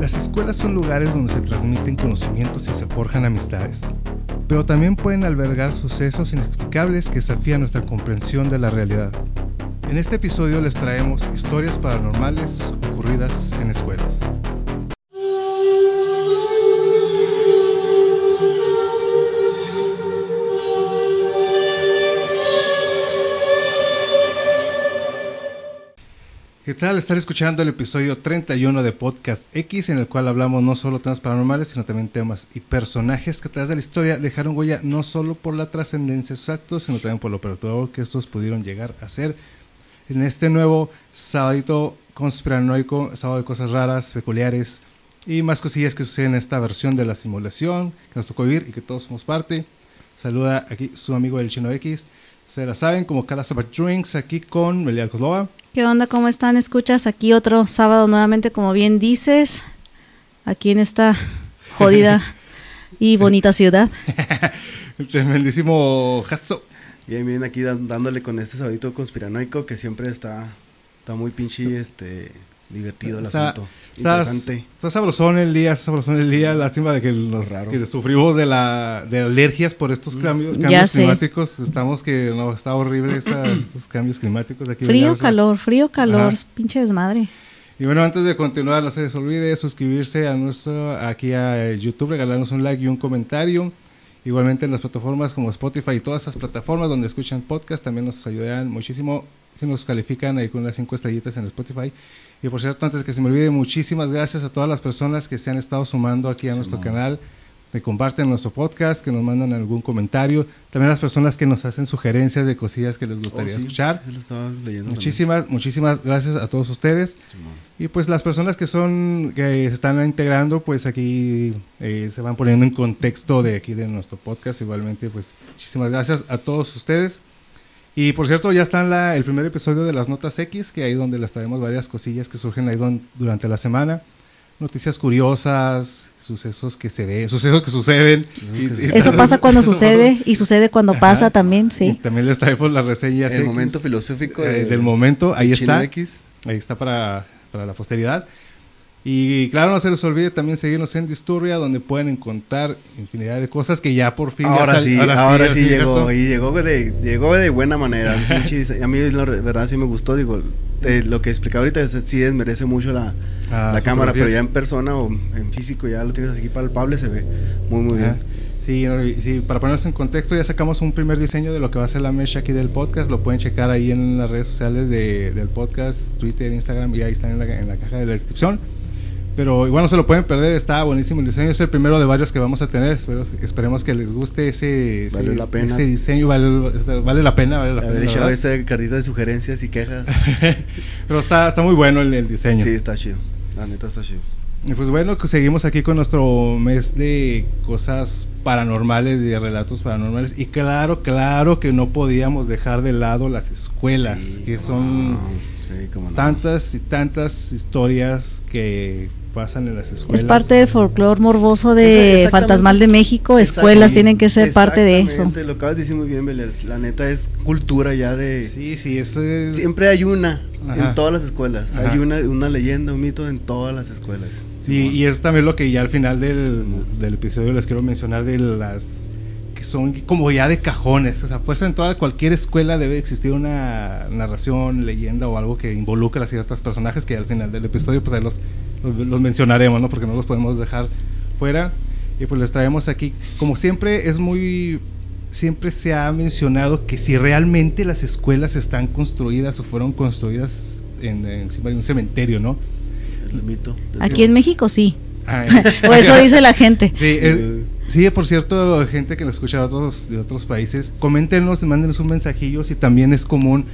Las escuelas son lugares donde se transmiten conocimientos y se forjan amistades, pero también pueden albergar sucesos inexplicables que desafían nuestra comprensión de la realidad. En este episodio les traemos historias paranormales ocurridas en escuelas. ¿Qué tal? Estar escuchando el episodio 31 de Podcast X, en el cual hablamos no solo temas paranormales, sino también temas y personajes que a través de la historia dejaron huella no solo por la trascendencia exacta, sino también por lo perturbador que estos pudieron llegar a ser. En este nuevo sábado conspiranoico, sábado de cosas raras, peculiares y más cosillas que suceden en esta versión de la simulación que nos tocó vivir y que todos somos parte. Saluda aquí su amigo el Chino X. Se la saben como cada Sabbath Drinks aquí con Melia Kozlova. ¿Qué onda? ¿Cómo están? Escuchas aquí otro sábado nuevamente, como bien dices, aquí en esta jodida y bonita ciudad. Tremendísimo Hatso. Bien, bien, aquí dándole con este sabadito conspiranoico que siempre está, está muy pinche, este, divertido el Está- asunto. Está, Interesante. está sabrosón el día, está sabrosón el día. Lástima de que, los, Raro. que sufrimos de la de alergias por estos cambios, Ya cambios sé. climáticos. Estamos que no está horrible esta- estos cambios climáticos. Aquí Frío, calor, frío, calor, Ajá. pinche desmadre. Y bueno, antes de continuar, no se les olvide suscribirse a nuestro aquí a YouTube, regalarnos un like y un comentario. Igualmente en las plataformas como Spotify y todas esas plataformas donde escuchan podcast también nos ayudarán muchísimo si nos califican ahí con unas cinco estrellitas en Spotify. Y por cierto, antes que se me olvide, muchísimas gracias a todas las personas que se han estado sumando aquí a nuestro canal, que comparten nuestro podcast, que nos mandan algún comentario. También las personas que nos hacen sugerencias de cosillas que les gustaría Oh, sí, escuchar. sí, lo Muchísimas, muchísimas gracias a todos ustedes. Y pues las personas que son que se están integrando, pues aquí eh, se van poniendo en contexto de aquí de nuestro podcast. Igualmente, pues muchísimas gracias a todos ustedes. Y por cierto, ya está en la- el primer episodio de las Notas X, que ahí donde les traemos varias cosillas que surgen ahí don- durante la semana. Noticias curiosas, sucesos que se ven, sucesos que suceden. Sucesos que Y- suceden. Eso pasa cuando Eso sucede y sucede cuando Ajá. pasa también, Y sí. también les traemos las reseñas El X, momento filosófico eh, de- del momento, ahí está. X. Ahí está para, para la posteridad. Y claro, no se les olvide también seguirnos en Disturbia, donde pueden encontrar infinidad de cosas que ya por fin. ya Ahora sal- sí, ahora sí, ya llegó y llegó de llegó de buena manera. a mí la verdad sí me gustó, digo, de lo que explica ahorita es- sí desmerece mucho la, Ah, la cámara, pero ya en persona o en físico ya lo tienes aquí palpable, se ve muy muy Ajá. bien. Sí, no, y- sí, para ponernos en contexto, ya sacamos un primer diseño de lo que va a ser la mesh aquí del podcast. Lo pueden checar ahí en las redes sociales de- del podcast, Twitter, Instagram, y ahí están en la, en la caja de la descripción. Pero igual no se lo pueden perder, está buenísimo el diseño. Es el primero de varios que vamos a tener. Esperemos que les guste ese, ese, Vale la pena. ese diseño. Vale, vale la pena, vale la Haber pena. echado esa cartita de sugerencias y quejas. Pero está, está muy bueno el, el diseño. sí, está chido. La neta está chido. Y pues bueno, seguimos aquí con nuestro mes de cosas paranormales, de relatos paranormales. Y claro, claro que no podíamos dejar de lado las escuelas, Sí, que son sí, cómo no. tantas y tantas historias que pasan en las escuelas. Es parte del folclore morboso de. Fantasmal de México. Escuelas tienen que ser parte de eso. Lo acabas de decir muy bien, Belial. La neta es cultura ya de. Sí, sí, es, es- Siempre hay una Ajá. en todas las escuelas. Ajá. Hay una, una leyenda, un mito en todas las escuelas. Sí, y es también lo que ya al final del, del episodio les quiero mencionar de las son como ya de cajones, o sea, fuerza en toda cualquier escuela debe existir una narración, leyenda o algo que involucre a ciertos personajes que al final del episodio pues ahí los, los, los mencionaremos, ¿no? Porque no los podemos dejar fuera y pues les traemos aquí, como siempre es muy siempre se ha mencionado que si realmente las escuelas están construidas o fueron construidas en, encima de un cementerio, ¿no? El mito. Aquí en México sí. Ah, O eso dice la gente. Sí, Sí. Sí, por cierto, gente que nos escucha de otros, de otros países, coméntenos, mándenos un mensajillo si también es común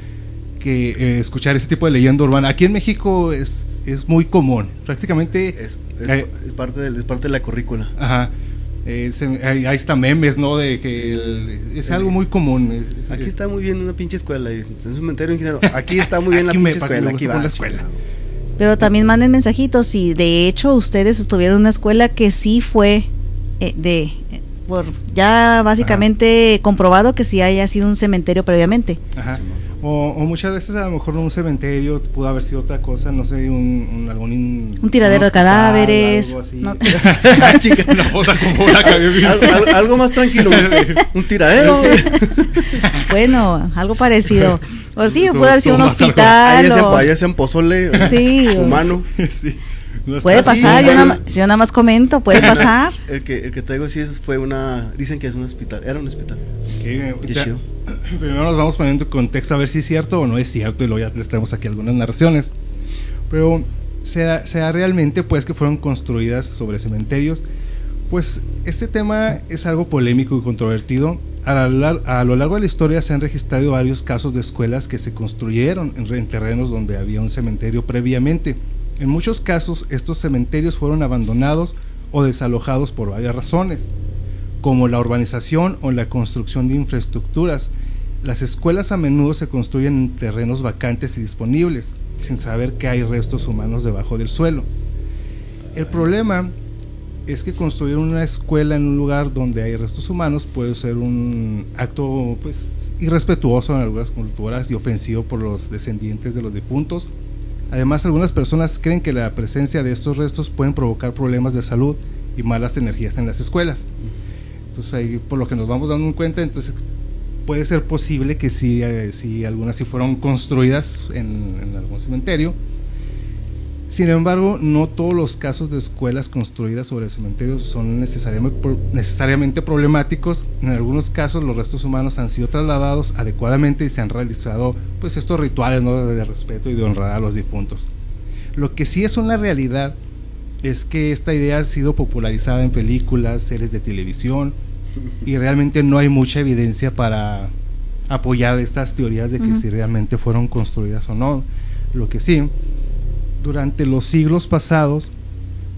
que eh, escuchar ese tipo de leyenda urbana. Aquí en México es, es muy común, prácticamente. Es, es- eh, es parte de, es parte de la currícula. ajá, eh, se- hay, hay hasta memes, ¿no? De que Sí. el- es algo muy común. es- es- Aquí está muy bien una pinche escuela. y Es un cementerio ingeniero. Aquí está muy bien la pinche escuela. Aquí va. la escuela. chingado. Pero también manden mensajitos si de hecho ustedes estuvieron en una escuela que sí fue de eh, por ya básicamente comprobado que sí haya sido un cementerio previamente. Ajá. O, o muchas veces a lo mejor un cementerio pudo haber sido otra cosa, no sé, un, un algún in- Un tiradero de hospital, cadáveres, algo así. no. Chica, más tranquilo. Un tiradero. Bueno, algo parecido. O sí, Estuvo- puede haber sido un hospital. Ahí hacen, o- ahí hacen pozole Sí, o- humano. Sí. No Puede así, pasar, yo, nada, más- yo nada más comento, puede pasar. El que, el que traigo sí es- fue una. Dicen que es un hospital. Era un hospital. Ok, Qué ahorita- chido. Primero nos vamos poniendo en contexto a ver si es cierto o no es cierto y luego ya les traemos aquí algunas narraciones. Pero sea, sea realmente pues que fueron construidas sobre cementerios, pues este tema es algo polémico y controvertido. A, lo lar- a lo largo de la historia se han registrado varios casos de escuelas que se construyeron en terrenos donde había un cementerio previamente. En muchos casos estos cementerios fueron abandonados o desalojados por varias razones como la urbanización o la construcción de infraestructuras. Las escuelas a menudo se construyen en terrenos vacantes y disponibles, sin saber que hay restos humanos debajo del suelo. El problema es que construir una escuela en un lugar donde hay restos humanos puede ser un acto pues irrespetuoso en algunas culturas y ofensivo por los descendientes de los difuntos. Además, algunas personas creen que la presencia de estos restos pueden provocar problemas de salud y malas energías en las escuelas. Entonces ahí por lo que nos vamos dando cuenta, entonces puede ser posible que sí, eh, algunas sí fueron construidas en algún cementerio. Sin embargo, no todos los casos de escuelas construidas sobre cementerios son necesariamente, pro- necesariamente problemáticos. En algunos casos los restos humanos han sido trasladados adecuadamente y se han realizado pues estos rituales ¿no? de, respeto y de honrar a los difuntos. Lo que sí es una realidad es que esta idea ha sido popularizada en películas, series de televisión y realmente no hay mucha evidencia para apoyar estas teorías de que si realmente fueron construidas o no. Lo que sí, durante los siglos pasados,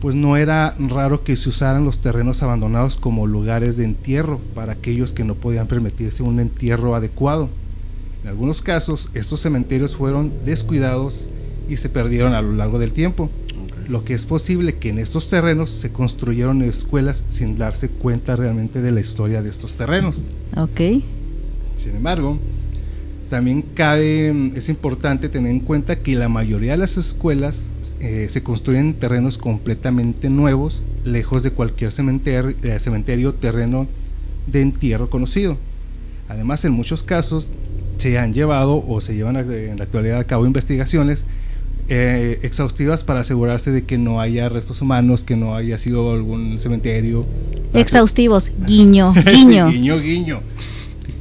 pues no era raro que se usaran los terrenos abandonados como lugares de entierro para aquellos que no podían permitirse un entierro adecuado. En algunos casos, estos cementerios fueron descuidados y se perdieron a lo largo del tiempo. Lo que es posible que en estos terrenos se construyeron escuelas sin darse cuenta realmente de la historia de estos terrenos. Ok. Sin embargo, también cabe, es importante tener en cuenta que la mayoría de las escuelas eh, se construyen en terrenos completamente nuevos, lejos de cualquier cementerio, eh, cementerio o terreno de entierro conocido. Además, en muchos casos se han llevado o se llevan en la actualidad a cabo investigaciones eh, exhaustivas para asegurarse de que no haya restos humanos, que no haya sido algún cementerio. Exhaustivos, guiño, guiño. guiño, guiño.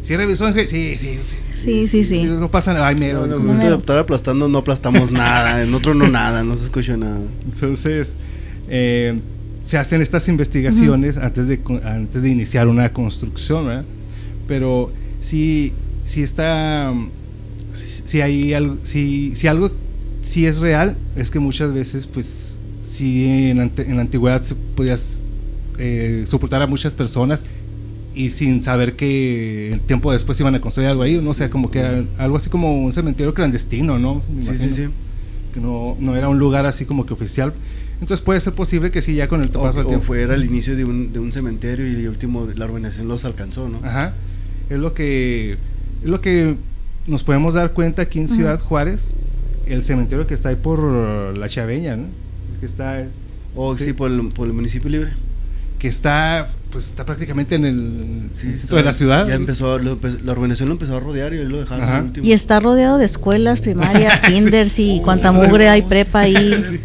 ¿Sí revisó, Ángel? Sí, sí, Sí, sí, sí. No pasa nada. Ay, mero. No, no, No, no, no. estar aplastando no aplastamos nada. En otro no nada. No se escucha nada. Entonces, eh, se hacen estas investigaciones antes, de, antes de iniciar una construcción, ¿verdad? Pero si, si está, si, si hay algo, si, si algo si es real, es que muchas veces, pues, si en, ante- en la antigüedad se podías eh, soportar a muchas personas y sin saber que el tiempo después iban a construir algo ahí, no sé, como que algo así como un cementerio clandestino, ¿no? Me Sí, sí, sí. que no, no era un lugar así como que oficial. Entonces puede ser posible que sí, ya con el O, paso del o tiempo. fuera el inicio de un, de un cementerio y el último la urbanización los alcanzó, ¿no? Ajá. Es lo que es lo que nos podemos dar cuenta aquí en. Ciudad Juárez, el cementerio que está ahí por la Chaveña, ¿no? Que está O sí, por el, por el municipio libre. que está pues está prácticamente en el Sí, centro está- de la ciudad. Ya empezó, lo la urbanización lo empezó a rodear y lo dejaron Ajá. al último. Y está rodeado de escuelas primarias, kinders y cuanta mugre hay prepa ahí.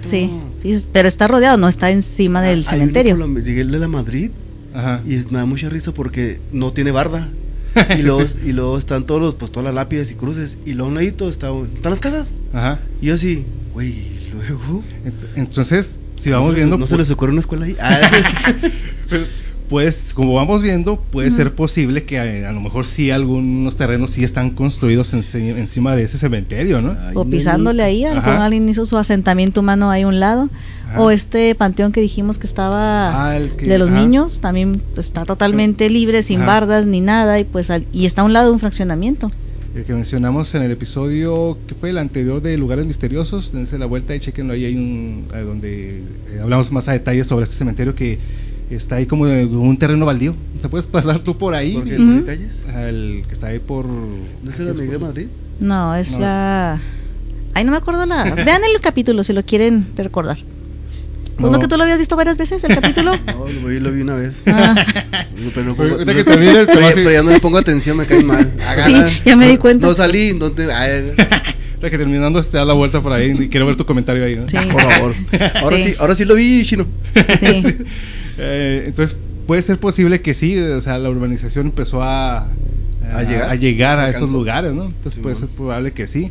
Sí, sí, pero está rodeado, no está encima del Hay uno cementerio. Llegué el de la Madrid Ajá. y es- me da mucha risa porque no tiene barda. y luego, y luego están todos los, pues todas las lápidas y cruces. Y luego a un ladito está, están las casas. Ajá. Y yo así, güey, ¿y luego. Ent- Entonces, si vamos ¿No se- viendo ¿No se les ocurre una escuela ahí? Ah, Pues, pues, como vamos viendo, puede ser posible que eh, a, lo mejor sí algunos terrenos sí están construidos enci- encima de ese cementerio, ¿no? Ay, O pisándole ahí, a lo mejor alguien hizo su asentamiento humano ahí a un lado. Ajá. O este panteón que dijimos que estaba Ah, que- de los ajá. niños, también está totalmente libre, sin Ajá. bardas ni nada, y pues al- y está a un lado de un fraccionamiento. El que mencionamos en el episodio que fue el anterior de Lugares Misteriosos, dense la vuelta y chequenlo ahí, hay un, eh, donde eh, hablamos más a detalle sobre este cementerio que está ahí como de un terreno baldío. ¿Se puedes pasar tú por ahí? ¿Por qué? Ujú. ¿Por qué calles? El que está ahí por. ¿No es la Miguel Madrid? No, es No. la. Ay, no me acuerdo la. Vean el capítulo si lo quieren recordar. No. ¿Uno que tú lo habías visto varias veces, el capítulo? No, lo vi, lo vi una vez. Ah, Pero, no pongo- ya no le pongo atención, me cae mal. Sí, ya me di cuenta. No salí, no te... ay, que terminando te da la vuelta por ahí y quiero ver tu comentario ahí. ¿no? Sí. por favor. Ahora sí. Sí. ahora sí lo vi, chino. sí. Eh, entonces, puede ser posible que sí, o sea, la urbanización empezó a, A llegar. a, llegar a Se esos lugares, ¿no? Entonces Sí, puede bueno. ser probable que sí.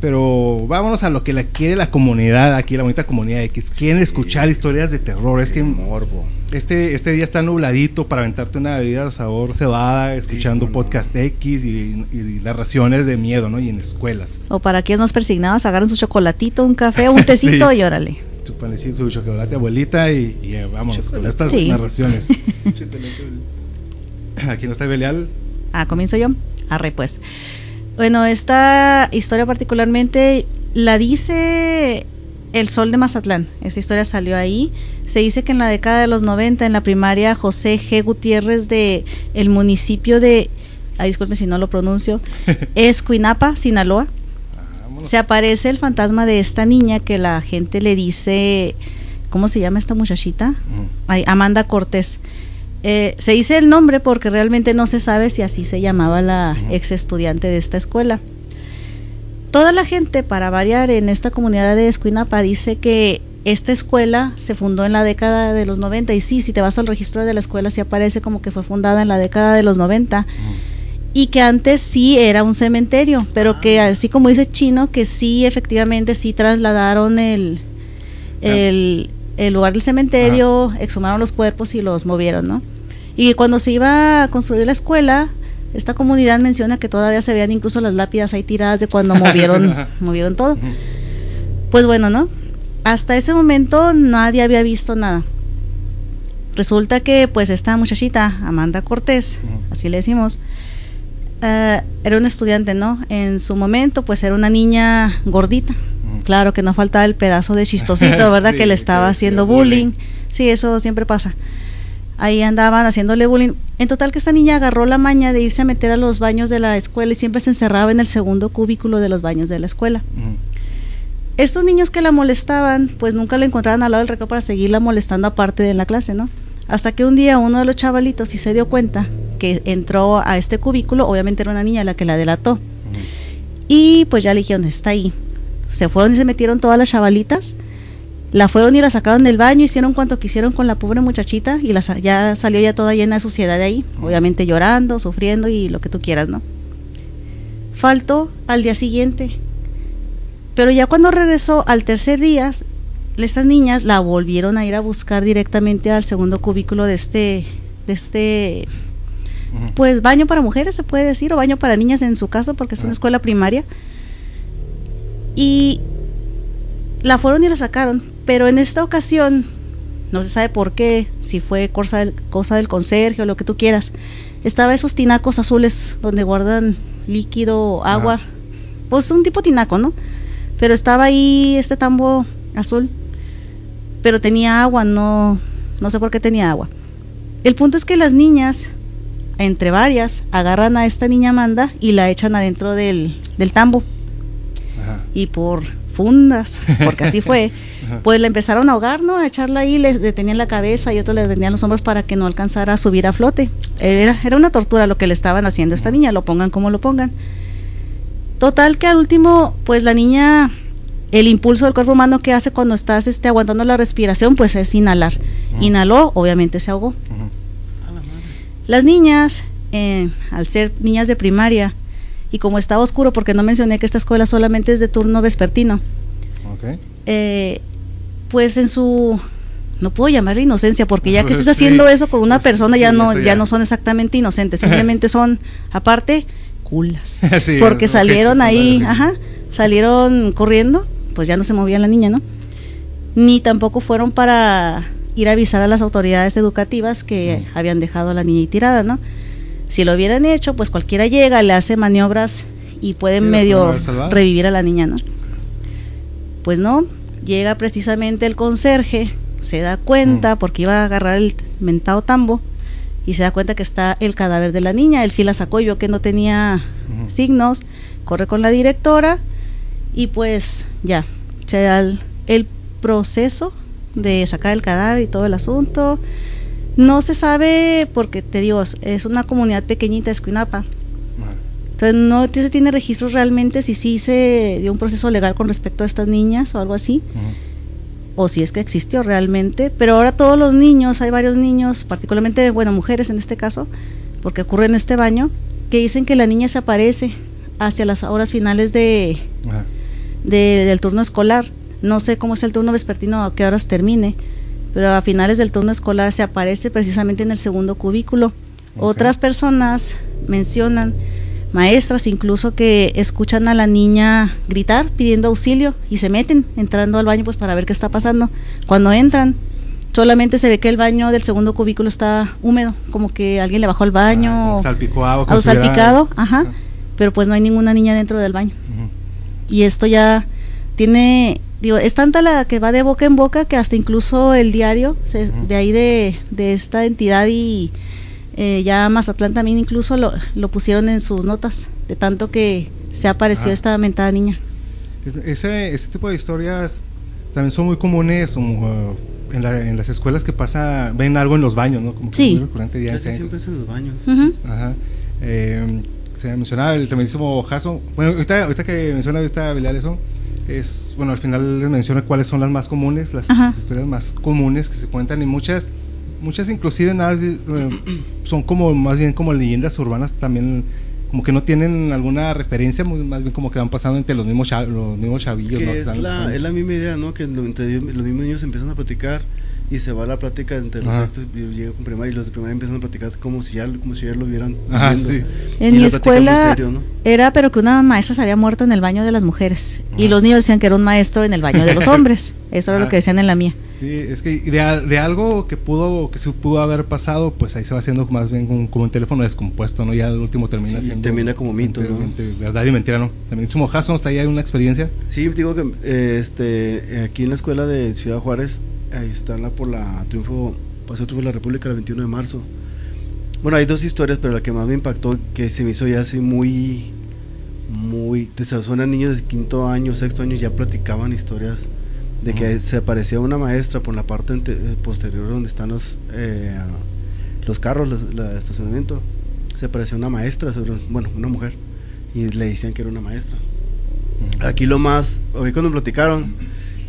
Pero vámonos a lo que la quiere la comunidad, aquí la bonita comunidad X. Quieren escuchar historias de terror. Es que Morbo. este, este día está nubladito para aventarte una bebida de sabor cebada, escuchando no. podcast X y, y narraciones de miedo, ¿no? Y en escuelas. O para aquellos más persignados, agarren su chocolatito, un café, un tecito Sí. y órale. Panecito, su chocolate abuelita y, y, eh, vámonos con Chocolate. estas Sí. narraciones. Aquí no está Belial. Ah, comienzo yo. Arre, pues. Bueno, esta historia particularmente la dice El Sol de Mazatlán. Esta historia salió ahí. Se dice que en la década de los 90, en la primaria José G. Gutiérrez de el municipio de, ah, disculpe si no lo pronuncio, Escuinapa, Sinaloa, Vámonos. se aparece el fantasma de esta niña que la gente le dice, ¿cómo se llama esta muchachita? Ay, Amanda Cortés. Eh, se dice el nombre porque realmente no se sabe si así se llamaba la ex estudiante de esta escuela. Toda la gente, para variar en esta comunidad de Escuinapa, dice que esta escuela se fundó en la década de los 90 y sí, si te vas al registro de la escuela sí aparece como que fue fundada en la década de los 90 Ujú. Y que antes sí era un cementerio, pero que así como dice Chino, que sí efectivamente sí trasladaron el, el, el lugar del cementerio, exhumaron los cuerpos y los movieron, ¿no? Y cuando se iba a construir la escuela, esta comunidad menciona que todavía se veían incluso las lápidas ahí tiradas de cuando movieron, movieron todo. Pues bueno, ¿no? Hasta ese momento nadie había visto nada. Resulta que pues esta muchachita, Amanda Cortés, así le decimos, eh, era una estudiante, ¿no? En su momento pues era una niña gordita. Claro que no faltaba el pedazo de chistosito, ¿verdad? Sí, que le estaba que haciendo bullying. bullying. Sí, eso siempre pasa. Ahí andaban haciéndole bullying. En total que esta niña agarró la maña de irse a meter a los baños de la escuela y siempre se encerraba en el segundo cubículo de los baños de la escuela. Estos niños que la molestaban, pues nunca la encontraban al lado del recreo para seguirla molestando aparte de la clase, ¿no? Hasta que un día uno de los chavalitos se dio cuenta que entró a este cubículo, obviamente era una niña la que la delató. Y pues ya le dijeron, está ahí. Se fueron y se metieron todas las chavalitas. La fueron y la sacaron del baño, hicieron cuanto quisieron con la pobre muchachita y la, ya salió ya toda llena de suciedad de ahí. Obviamente llorando, sufriendo y lo que tú quieras, ¿no? Faltó al día siguiente. Pero ya cuando regresó al tercer día, estas niñas la volvieron a ir a buscar directamente al segundo cubículo de este, de este Pues baño para mujeres se puede decir o baño para niñas en su caso porque es una escuela primaria. Y la fueron y la sacaron pero en esta ocasión no se sabe por qué si fue cosa del, cosa del conserje o lo que tú quieras estaba esos tinacos azules donde guardan líquido agua pues un tipo tinaco no pero estaba ahí este tambo azul pero tenía agua no no sé por qué tenía agua. El punto es que las niñas entre varias, agarran a esta niña Amanda y la echan adentro del, del tambo. Ajá. Y por fundas, porque así fue, Ajá. pues la empezaron a ahogar, ¿no? A echarla ahí, les detenían la cabeza y otros le detenían los hombros para que no alcanzara a subir a flote. Era, era una tortura lo que le estaban haciendo a esta niña, lo pongan como lo pongan. Total que al último, pues la niña, el impulso del cuerpo humano que hace cuando estás este, aguantando la respiración, pues es inhalar. Inhaló, obviamente se ahogó. Ujú. Las niñas, eh, al ser niñas de primaria, y como estaba oscuro, porque no mencioné que esta escuela solamente es de turno vespertino, eh, pues en su no puedo llamarle inocencia porque ya que estás sí, haciendo eso con una pues persona sí, ya no ya ya. no son exactamente inocentes simplemente son aparte culas. Sí, porque salieron ahí ajá salieron corriendo pues ya no se movía la niña no ni tampoco fueron para ir a avisar a las autoridades educativas que habían dejado a la niña tirada no si lo hubieran hecho pues cualquiera llega le hace maniobras y pueden Sí, medio revivir a la niña no pues no, llega precisamente el conserje Se da cuenta Mm. porque iba a agarrar el mentado tambo y se da cuenta que está el cadáver de la niña. Él sí la sacó y vio que no tenía signos. Corre con la directora y pues ya, se da el, el proceso de sacar el cadáver y todo el asunto. No se sabe porque te digo, es una comunidad pequeñita, Escuinapa. Ajá. Entonces no se tiene registros realmente si sí se dio un proceso legal con respecto a estas niñas o algo así, o si es que existió realmente. Pero ahora todos los niños, hay varios niños, particularmente, bueno, mujeres en este caso, porque ocurre en este baño, que dicen que la niña se aparece hacia las horas finales de, de- del turno escolar. No sé cómo es el turno vespertino, a qué horas termine, pero a finales del turno escolar se aparece precisamente en el segundo cubículo. Otras personas mencionan, maestras incluso, que escuchan a la niña gritar pidiendo auxilio y se meten entrando al baño pues para ver qué está pasando. Cuando entran, solamente se ve que el baño del segundo cubículo está húmedo, como que alguien le bajó al baño Ah, salpicó agua. o salpicado, ajá, pero pues no hay ninguna niña dentro del baño y esto ya tiene digo es tanta la que va de boca en boca que hasta incluso el diario se- de ahí de, de esta entidad y eh, ya Mazatlán también incluso lo, lo pusieron en sus notas de tanto que se apareció Ah. esta mentada niña Es- Ese, ese tipo de historias también son muy comunes como, uh, en, la- en las escuelas que pasa, ven algo en los baños, ¿no? Como que Sí. es muy recurrente ya Casi siempre es en los baños. Ujú. Ajá. Eh, se mencionaba el tremendísimo Jason. Bueno, ahorita, ahorita que menciona esta habilidad eso, es, bueno, al final les menciona cuáles son las más comunes, las historias más comunes que se cuentan y muchas, muchas inclusive nada, eh, son como más bien como leyendas urbanas también, como que no tienen alguna referencia, muy- más bien como que van pasando entre los mismos, los mismos chavillos, Que ¿no? es, la, es la misma idea, ¿no? Que entre los mismos niños empiezan a platicar y se va la plática entre los Ajá. actos y llega con primaria y los de primaria empiezan a platicar como si ya, como si ya lo vieran Ajá, sí. en Y mi escuela serio, ¿no? era pero que una maestra se había muerto en el baño de las mujeres y Ajá. los niños decían que era un maestro en el baño de los hombres eso era lo Ajá. que decían en la mía Sí, es que de, de algo que pudo que se pudo haber pasado, pues ahí se va haciendo más bien un- como un teléfono descompuesto, ¿no? Ya el último termina Sí, siendo termina como mito, ¿no? verdad y mentira, ¿no? También como Jason, ¿está ahí hay una experiencia? Sí, digo que eh, este, aquí en la escuela de Ciudad Juárez, ahí está la por la Triunfo, Paseo Triunfo de la República el 21 de marzo. Bueno, hay dos historias, pero la que más me impactó, que se me hizo ya así muy, muy, te suenan niños de quinto año, sexto año, ya platicaban historias de que Ujú. se aparecía una maestra por la parte eh, posterior donde están los, eh, los carros, los, el estacionamiento. Se aparecía una maestra, sobre, bueno, una mujer, y le decían que era una maestra. Aquí lo más, hoy cuando me platicaron,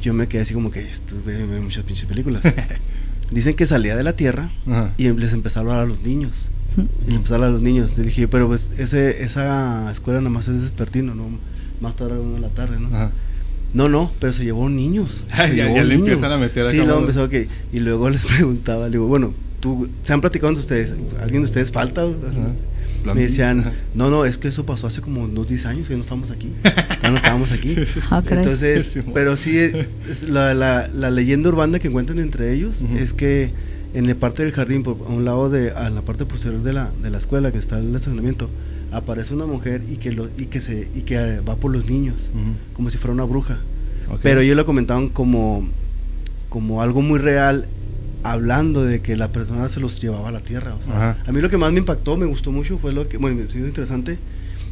yo me quedé así como que esto ve, ve muchas pinches películas. Dicen que salía de la tierra Ajá. y les empezó a hablar a los niños. Y le empezó a hablar a los niños. Le dije, pero pues ese, esa escuela nada más es despertino, ¿no? Más tarde a la una de la tarde, ¿no? Ajá. No, no, pero se llevó niños. Se ya- llevó ya un le niño. empiezan a meter acá Sí, luego empezó que. Y luego les preguntaba, le digo, bueno, tú, ¿se han platicado entre ustedes? ¿Alguien de ustedes falta? Me decían, no, no, es que eso pasó hace como unos 10 años que no estamos aquí. Ya no estábamos aquí. Ah. Entonces, pero sí, es la, la, la leyenda urbana que encuentran entre ellos es que en la parte del jardín, por, a un lado de, a la parte posterior de la, de la escuela, que está el estacionamiento, aparece una mujer y que, lo, y que, se, y que eh, va por los niños, como si fuera una bruja. Pero ellos lo comentaban como, como algo muy real, hablando de que la persona se los llevaba a la tierra. O sea, a mí lo que más me impactó, me gustó mucho, fue lo que, bueno, me pareció interesante,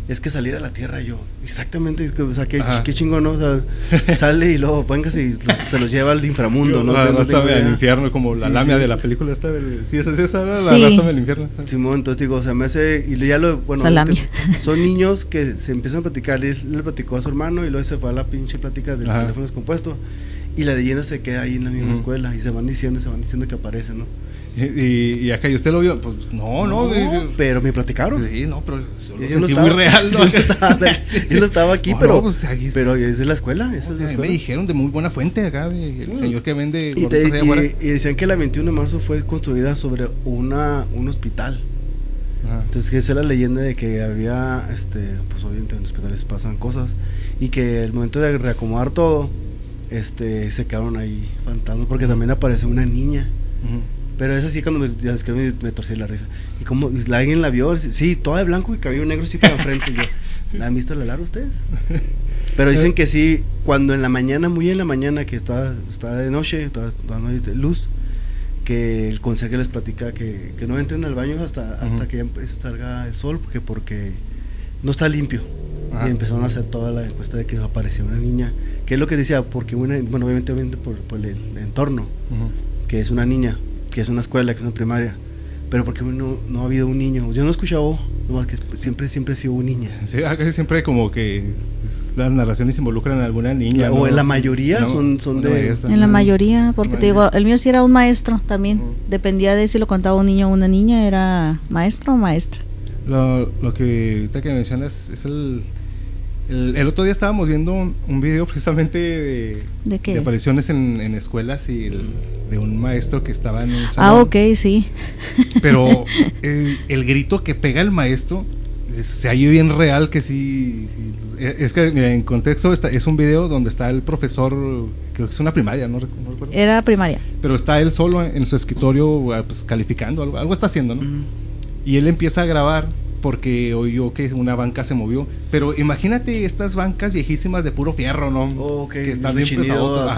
es que saliera a la tierra yo. Exactamente, es que, o sea, qué, qué chingón, ¿no? O sea, sale y luego véngase y los- se los lleva al inframundo, ¿no? Ah, No no tengo estaba en el idea. infierno, como la Sí, lamia sí. de la película esta del... Sí, esa es esa, ¿no? la Sí. del infierno. Simón, entonces digo, o sea, me hace, y ya lo, bueno, La son niños que se empiezan a platicar, y él le platicó a su hermano y luego se fue a la pinche plática del Ajá. teléfono descompuesto, y la leyenda se queda ahí en la misma escuela, y se van diciendo, y se van diciendo que aparece, ¿no? Y, y, y acá, ¿y usted lo vio? Pues no, no. dije- pero me platicaron. Sí, no, pero yo lo Yo sentí no estaba, muy real, ¿no? yo no estaba, yo no estaba aquí, No, pero, no, pues, aquí- pero es de la escuela, esa es la me escuela. dijeron de muy buena fuente acá, el Mm. señor que vende Y, te- y- y decían que la 21 de marzo fue construida sobre una un hospital. Ajá. Entonces, que esa es la leyenda de que había, este, pues obviamente en los hospitales pasan cosas y que el momento de reacomodar todo, este, se quedaron ahí fantasmas porque también apareció una niña. Pero es así cuando me, ya describí, me, torcí la risa. Y como la- alguien la vio, sí, toda de blanco y cabello negro así por la frente. Y yo, ¿Han visto la Lara ustedes? Pero dicen que sí, cuando en la mañana, muy en la mañana, que está, está de noche, está, no hay luz, que el conserje les platica que, que no entren al baño hasta, hasta que salga el sol, porque, porque no está limpio. Y empezaron a hacer toda la encuesta de que aparecía una niña, que es lo que decía, porque una, bueno, obviamente, obviamente por, por el, entorno, que es una niña, que es una escuela, que es una primaria, pero porque no, no ha habido un niño. Yo no he escuchado, nomás que siempre, siempre ha sido un niña. Sí, casi siempre como que las narraciones se involucran en alguna niña. O en la mayoría son, son de... En la mayoría, porque te digo, el mío sí era un maestro también. Dependía de si lo contaba un niño o una niña, era maestro o maestra. Lo, lo que ahorita que mencionas es el, el, otro día estábamos viendo un, video precisamente de, ¿De, apariciones en, escuelas y de un maestro que estaba en un ah, salón. Ah, ok, sí. Pero el, grito que pega el maestro se oye bien real que sí, Es que, mira, en contexto está, es un video donde está el profesor, creo que es una primaria, no, recuerdo. Era primaria. Pero está él solo en su escritorio ah, pues, calificando, algo, algo está haciendo, ¿no? y él empieza a grabar porque oyó que una banca se movió. Pero imagínate estas bancas viejísimas de puro fierro, ¿no? Oh, que están bien pesados.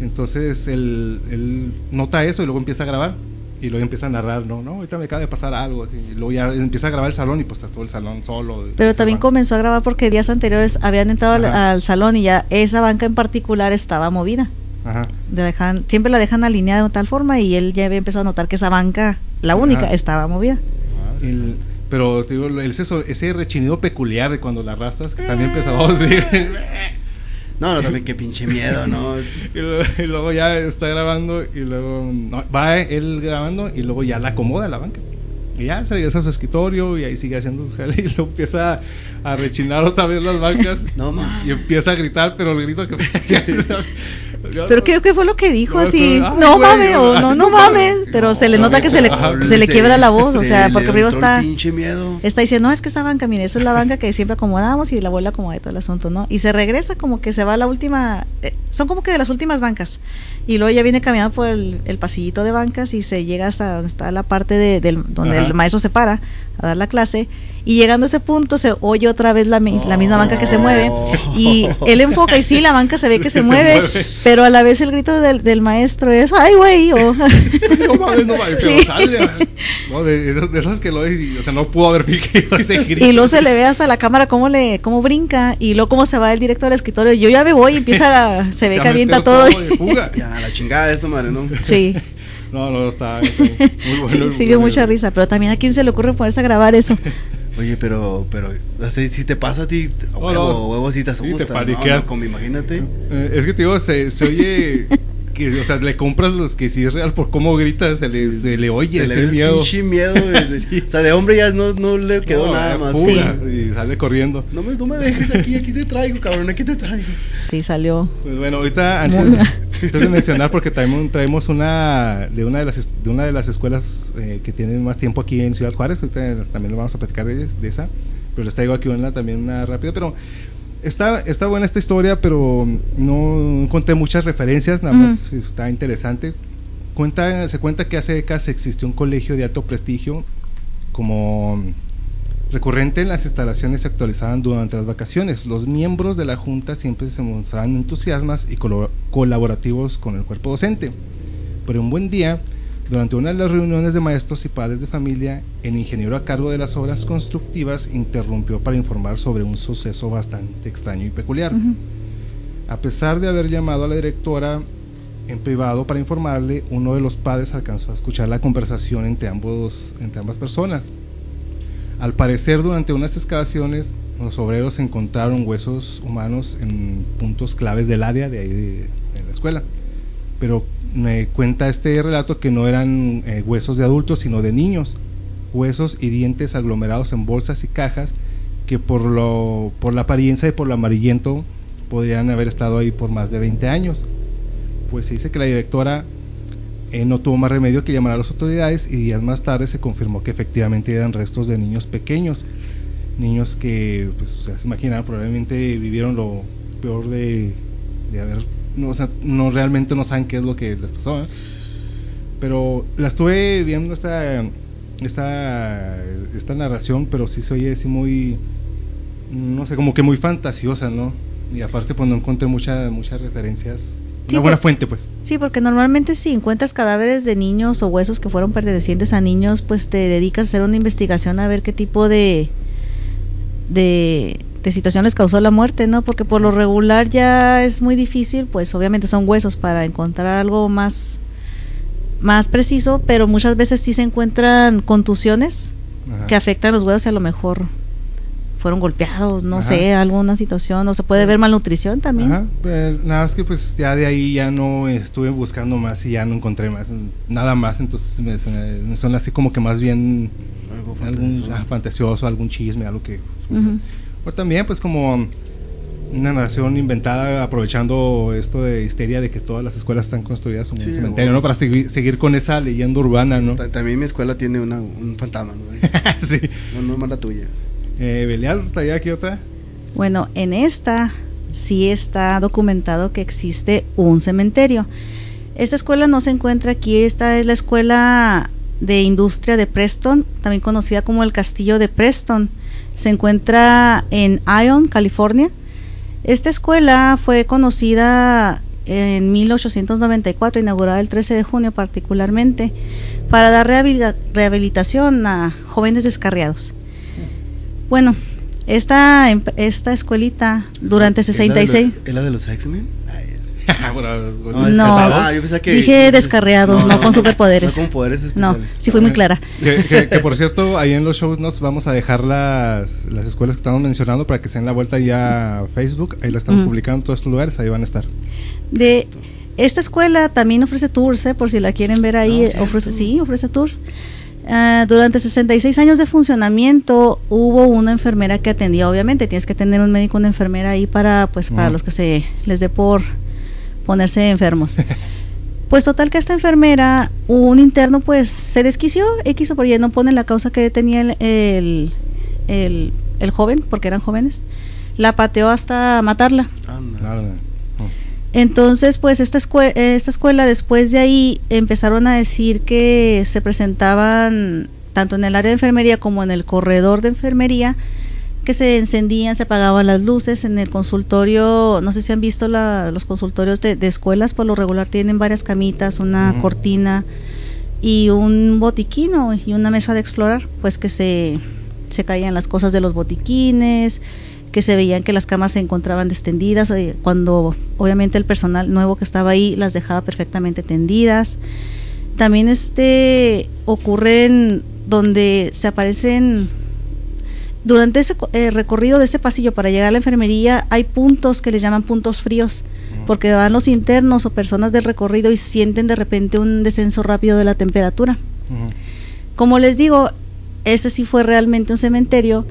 Entonces él, él, nota eso y luego empieza a grabar. Y luego empieza a narrar, no, no, ahorita me acaba de pasar algo. Y luego ya empieza a grabar el salón y pues está todo el salón solo. Pero también comenzó a grabar porque días anteriores habían entrado al, salón y ya esa banca en particular estaba movida. Ajá. Dejan, siempre la dejan alineada de tal forma y él ya había empezado a notar que esa banca la única estaba movida. Pero digo, el, ese, ese rechinido peculiar de cuando la arrastras, que está bien pesado. No, no, también qué pinche miedo, ¿no? y, luego, ya está grabando y luego va él grabando y luego ya la acomoda la banca. Y ya se regresa a su escritorio y ahí sigue haciendo su jale y luego empieza a rechinar otra vez las bancas. No Y empieza a gritar, pero el grito que Pero ¿qué, ¿qué, fue lo que dijo así? no mames, o no, no mames. Pero se le nota que se le, se le quiebra la voz, o sea, porque primero está, está diciendo, no, es que esa banca, mire, esa es la banca que siempre acomodamos y la abuela acomoda todo el asunto, ¿no? Y se regresa como que se va a la última, eh, son como que de las últimas bancas. Y luego ya viene caminando por el, el pasillito de bancas y se llega hasta donde está la parte de, del, donde el maestro se para a dar la clase y llegando a ese punto se oye otra vez la, la misma banca que se mueve y él enfoca y sí, la banca se ve que se, mueve, pero a la vez el grito del, del maestro es, ay güey, o... no mames, no mames, pero sale, no, de, de, esas que lo o sea, no pudo haber fijado ese grito. Y luego se le ve hasta la cámara cómo le cómo brinca y luego cómo se va el director al escritorio, yo ya me voy y empieza, se ve que avienta todo. ya, la chingada esto, madre, ¿no? Sí. No, no, está, muy bueno. Sí, dio mucha risa, pero también a quién se le ocurre ponerse a grabar eso. Oye, pero, pero, si te pasa a ti, huevo, no, huevo, si te asusta, sí, te paniqueas. No, como imagínate. Eh, es que te digo, se, se oye que, o sea, le compras los que si es real por cómo grita, se le, se le oye se le miedo. pinche miedo. O sea, de hombre ya no, no le quedó nada más. Fuga, Y sale corriendo. No me, no me dejes aquí, aquí te traigo, cabrón, aquí te traigo. Sí, salió. Pues bueno, ahorita antes, de mencionar, porque traemos, traemos una de una de las de una de las escuelas eh, que tienen más tiempo aquí en Ciudad Juárez, ahorita también lo vamos a platicar de, de esa, pero les traigo aquí una también una rápida, pero Está, está buena esta historia, pero no conté muchas referencias, nada más está interesante. Cuenta, se cuenta que hace décadas existió un colegio de alto prestigio como recurrente en las instalaciones se actualizaban durante las vacaciones. Los miembros de la junta siempre se mostraban entusiasmas y colaborativos con el cuerpo docente. Pero un buen día, durante una de las reuniones de maestros y padres de familia, el ingeniero a cargo de las obras constructivas interrumpió para informar sobre un suceso bastante extraño y peculiar. A pesar de haber llamado a la directora en privado para informarle, uno de los padres alcanzó a escuchar la conversación entre, ambos, entre ambas personas. Al parecer, durante unas excavaciones, los obreros encontraron huesos humanos en puntos claves del área de ahí de la escuela. Pero me cuenta este relato que no eran eh, huesos de adultos, sino de niños, huesos y dientes aglomerados en bolsas y cajas que por, lo, por la apariencia y por lo amarillento podrían haber estado ahí por más de 20 años. Pues se dice que la directora eh, no tuvo más remedio que llamar a las autoridades y días más tarde se confirmó que efectivamente eran restos de niños pequeños, niños que, pues, se imaginan, probablemente vivieron lo peor de, de haber no, o sea, no realmente no saben qué es lo que les pasó. ¿eh? Pero la estuve viendo esta, esta, esta narración, pero sí se oye así muy, no sé, como que muy fantasiosa, ¿no? Y aparte pues no encontré mucha, muchas referencias. Sí, Una buena por- fuente pues. Sí, porque normalmente si encuentras cadáveres de niños o huesos que fueron pertenecientes a niños, pues te dedicas a hacer una investigación a ver qué tipo de de, de situación les causó la muerte, ¿no? Porque por lo regular ya es muy difícil, pues obviamente son huesos para encontrar algo más más preciso, pero muchas veces sí se encuentran contusiones Ajá. que afectan los huesos y a lo mejor fueron golpeados, no Ajá. sé, alguna situación, o se puede ver malnutrición también. Ajá, pero nada más que pues ya de ahí ya no estuve buscando más y ya no encontré más, nada más, entonces me, me- me suena así como que más bien Algo algún fantasioso. ah, fantasioso, algún chisme, algo que... O también pues como una narración inventada aprovechando esto de histeria de que todas las escuelas están construidas como Sí, un cementerio, ¿no? Para segui- seguir con esa leyenda urbana, ¿no? Ta- También mi escuela tiene una, un fantasma, ¿no? sí. No, no es más la tuya. Eh, Belial, ¿está aquí otra? Bueno, en esta sí está documentado que existe un cementerio. Esta escuela no se encuentra aquí, esta es la escuela de industria de Preston, también conocida como el Castillo de Preston. Se encuentra en Ion, California. Esta escuela fue conocida en 1894, inaugurada el 13 de junio particularmente, para dar rehabilita- rehabilitación a jóvenes descarriados. Bueno, esta, em- esta escuelita durante ¿Es la de los- 66... ¿Es la de los X-Men? No, No, Ah, yo pensaba que- dije descarriados, no, con superpoderes. No con poderes No, sí fui muy clara. Que, que- que, por cierto, ahí en los shows nos vamos a dejar las, las escuelas que estamos mencionando para que se den la vuelta ya a Facebook. Ahí la estamos publicando en todos estos lugares, ahí van a estar. De esta escuela también ofrece tours, ¿eh? por si la quieren ver ahí, No, ¿cierto? ofrece, sí, ofrece tours. Ah, durante 66 años de funcionamiento hubo una enfermera que atendía, obviamente tienes que tener un médico, una enfermera ahí para, pues, para los que se les dé por ponerse enfermos. Pues total que esta enfermera, un interno pues se desquició, X o por Y, no pone la causa que tenía el, el, el- el joven, porque eran jóvenes, la pateó hasta matarla. Anda. Entonces, pues esta, escue- eh, esta escuela después de ahí empezaron a decir que se presentaban tanto en el área de enfermería como en el corredor de enfermería que se encendían, se apagaban las luces en el consultorio, no sé si han visto la- los consultorios de, de escuelas, por lo regular tienen varias camitas, una cortina y un botiquino y una mesa de explorar, pues que se, se caían las cosas de los botiquines, que se veían que las camas se encontraban extendidas, eh, cuando obviamente el personal nuevo que estaba ahí las dejaba perfectamente tendidas. También este ocurren donde se aparecen durante ese eh, recorrido de ese pasillo para llegar a la enfermería hay puntos que les llaman puntos fríos porque van los internos o personas del recorrido y sienten de repente un descenso rápido de la temperatura. Como les digo, ese sí fue realmente un cementerio.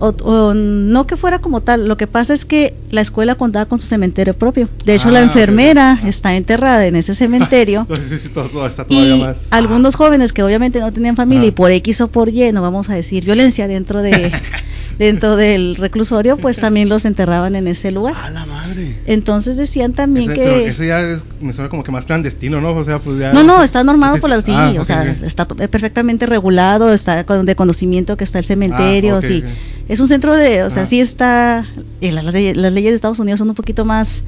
O, o no que fuera como tal, lo que pasa es que la escuela contaba con su cementerio propio. De hecho, Ah, la ok. enfermera Ah. está enterrada en ese cementerio. No sé si- si todo, está todavía y más. algunos jóvenes que obviamente no tenían familia Ah. y por X o por Y, no vamos a decir violencia dentro de dentro del reclusorio, pues también los enterraban en ese lugar. ¡A la madre! Entonces decían también Eso, que eso ya es- me suena como que más clandestino, ¿no? O sea, pues ya. No, no, está normado por la sí, ah, o sea, está perfectamente regulado, está con- de conocimiento que está el cementerio, Ah, sí. Es un centro de, o sea, Ah. sí está y las, las leyes de Estados Unidos son un poquito más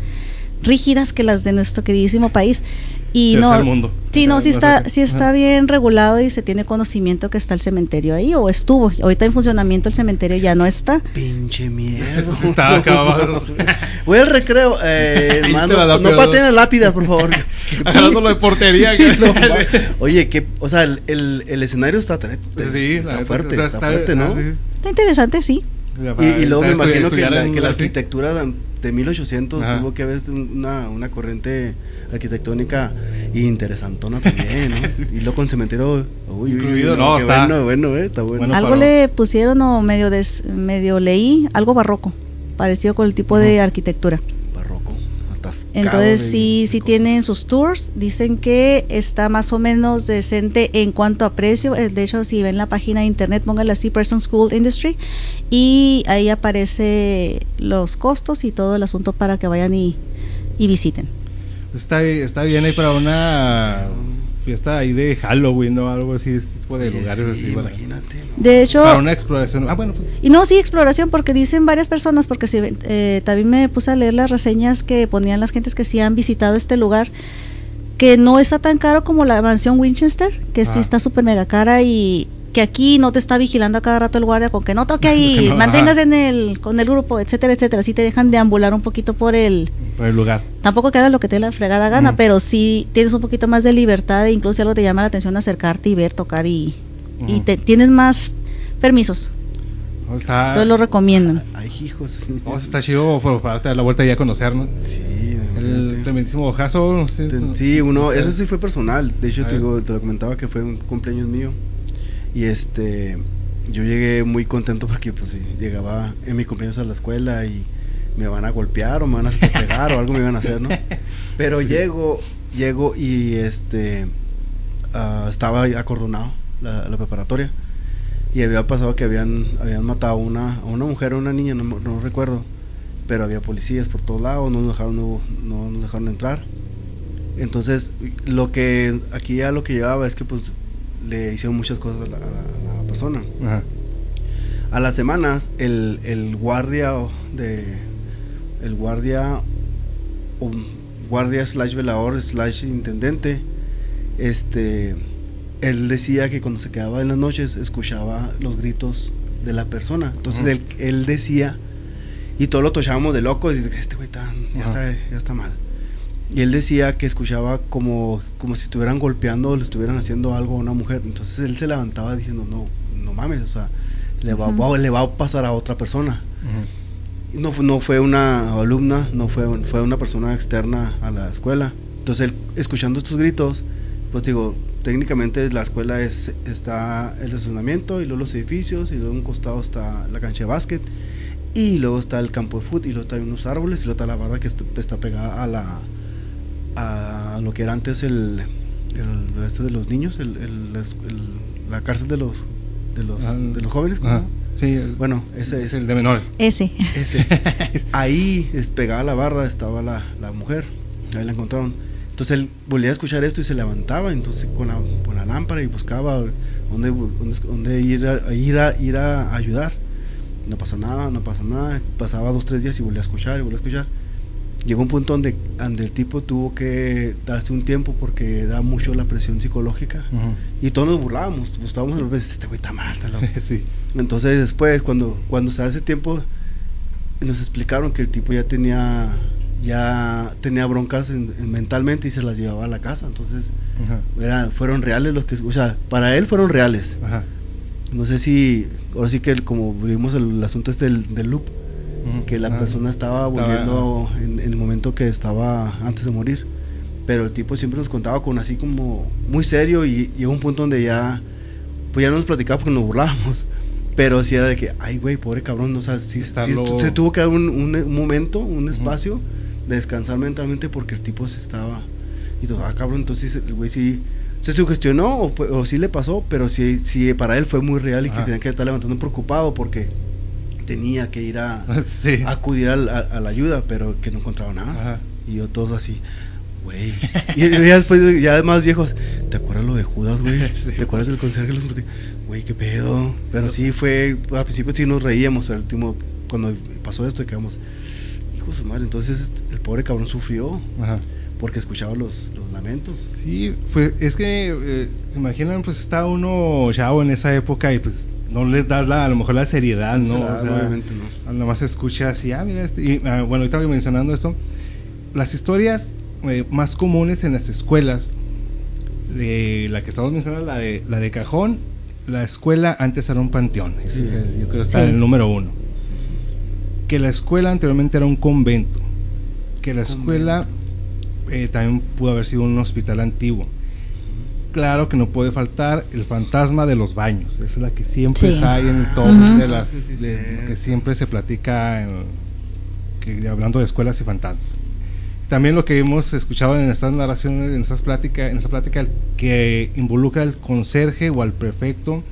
rígidas que las de nuestro queridísimo país y Tercer no mundo. Sí, no, sea, sí está sí está bien regulado y se tiene conocimiento que está el cementerio ahí o estuvo. Ahorita en funcionamiento el cementerio ya no está. Pinche miedo. Eso sí está acabado. Voy al recreo, eh, mando- no pateen la lápida, por favor. Agarrándolo de portería. No, Oye, que, o sea, el, el, el escenario está, Sí, está fuerte, o sea, está, fuerte, ¿no? ah. Está interesante, sí. Y, y luego me imagino que la, que la arquitectura de, de 1800 Ajá. tuvo que haber una, una corriente arquitectónica interesantona también, ¿no? Y luego con cementerio, uy, uy, uy, Incluido, no, qué está- bueno, bueno, eh, está bueno. Bueno, algo para- le pusieron o medio des- medio leí, algo barroco, parecido con el tipo de Ujú. arquitectura. Atascado Entonces sí, sí cosas. tienen sus tours, dicen que está más o menos decente en cuanto a precio. Eh, De hecho, si ven la página de internet, pónganle así Person School Industry y ahí aparece los costos y todo el asunto para que vayan y, y visiten. Está, está bien ahí para una fiesta ahí de Halloween o algo así, tipo de Oye, lugares sí, así. Imagínate. ¿no? De hecho, Para una exploración. Ah, bueno, pues. y no, sí, exploración, porque dicen varias personas, porque sí, eh, también me puse a leer las reseñas que ponían las gentes que sí han visitado este lugar, que no está tan caro como la mansión Winchester, que sí Ah. está súper mega cara y que aquí no te está vigilando a cada rato el guardia con que no toque ahí, no, mantengas en el, con el grupo, etcétera, etcétera. Sí te dejan deambular un poquito por el, Por el lugar. tampoco que hagas lo que te dé la fregada gana, Ujú. pero sí tienes un poquito más de libertad e incluso si algo te llama la atención acercarte y ver, tocar y, y te, tienes más permisos. Está, lo recomiendo. Ay, hijos. no, está chido por para darte la vuelta y a conocer, ¿no? Sí, El tremendísimo ojazo. no sé, Sí, uno, no sé. ese sí fue personal. De hecho, te, digo, te lo comentaba que fue un cumpleaños mío. Y este, yo llegué muy contento porque pues sí, llegaba en mi cumpleaños a la escuela y me van a golpear o me van a pegar o algo me iban a hacer, ¿no? Pero llego, llego y este, ah, estaba acordonado la, la preparatoria. Y había pasado que habían, habían matado a una, a una mujer o una niña, no recuerdo. Pero había policías por todos lados, no nos dejaron, no, no nos dejaron entrar. Entonces, lo que aquí ya lo que llevaba es que pues le hicieron muchas cosas a la, a persona. Ajá. A las semanas, el, el guardia de el guardia o guardia slash velador slash intendente, este, él decía que cuando se quedaba en las noches escuchaba los gritos de la persona. Entonces él, él decía y todos lo tochábamos de locos y este güey ya está, ya está mal. Y él decía que escuchaba como, como si estuvieran golpeando o le estuvieran haciendo algo a una mujer. Entonces él se levantaba diciendo, no, no mames, o sea, le va, va- le va a pasar a otra persona. Ujú. Y no, no fue una alumna, no fue, fue una persona externa a la escuela. Entonces él, escuchando estos gritos, pues digo, técnicamente la escuela es está el estacionamiento y luego los edificios y luego un costado está la cancha de básquet y luego está el campo de fútbol y luego están unos árboles y luego está la barra que está, está pegada a la a lo que era antes el, el este de los niños el, el- la, es- el- la cárcel de los de los Ah, de los jóvenes ¿cómo? Ajá. Sí, el- bueno ese es el de menores. Ese. ese ahí es pegada a la barra estaba la, la mujer ahí la encontraron entonces él volvía a escuchar esto y se levantaba entonces con la, con la lámpara y buscaba dónde, dónde, dónde ir, a, ir a ir a ayudar no pasa nada no pasa nada pasaba dos tres días y volvía a escuchar y volvía a escuchar llegó un punto donde, donde el tipo tuvo que darse un tiempo porque era mucho la presión psicológica. Y todos nos burlábamos pues, estábamos a veces este güey está mal está loco". sí. entonces después cuando cuando se hace tiempo nos explicaron que el tipo ya tenía ya tenía broncas en- en mentalmente y se las llevaba a la casa. Entonces era- fueron reales los que o sea para él fueron reales. No sé si ahora sí que el- como vimos el, el asunto este del, del loop Que la Ajá. persona estaba, volviendo en, en el momento que estaba antes de morir pero el tipo siempre nos contaba con así como muy serio y llegó un punto donde ya pues ya no nos platicaba porque nos burlábamos pero sí era de que ay güey pobre cabrón o sea sí, sí se tuvo que dar un, un- un momento un espacio de descansar mentalmente porque el tipo se estaba y todo ah cabrón entonces el güey sí se sugestionó o, o sí le pasó pero sí sí para él fue muy real y que Ajá. tenía que estar levantando preocupado porque tenía que ir a Sí. acudir al- a, a la ayuda, pero que no encontraba nada. Ajá. Y yo todos así, güey. y, y ya después, ya más viejos, ¿te acuerdas lo de Judas, güey? Sí. ¿Te acuerdas del conserje? de los Urti-?" Güey, qué pedo. Pero sí fue, al principio sí nos reíamos, pero el último, cuando pasó esto, quedamos, hijo de su madre. Entonces el pobre cabrón sufrió Ajá. porque escuchaba los, los lamentos. Sí, pues es que eh, se imaginan, pues está uno chavo en esa época y pues no les das la, a lo mejor la seriedad, ¿no? O sea, obviamente no. Nada más escuchas y, ah, mira, este, y, ah, bueno, ahorita voy mencionando esto. Las historias eh, más comunes en las escuelas, eh, la que estamos mencionando, la de, la de cajón, la escuela antes era un panteón. Ese Sí. es el- yo creo que está Sí. el número uno. Que la escuela anteriormente era un convento. Que la escuela eh, también pudo haber sido un hospital antiguo. Claro que no puede faltar el fantasma de los baños. Esa es la que siempre Sí. está ahí en el top de las de lo que siempre se platica en- que, hablando de escuelas y fantasmas. También lo que hemos escuchado en estas narraciones, en estas pláticas, en esta plática el que involucra al conserje o al prefecto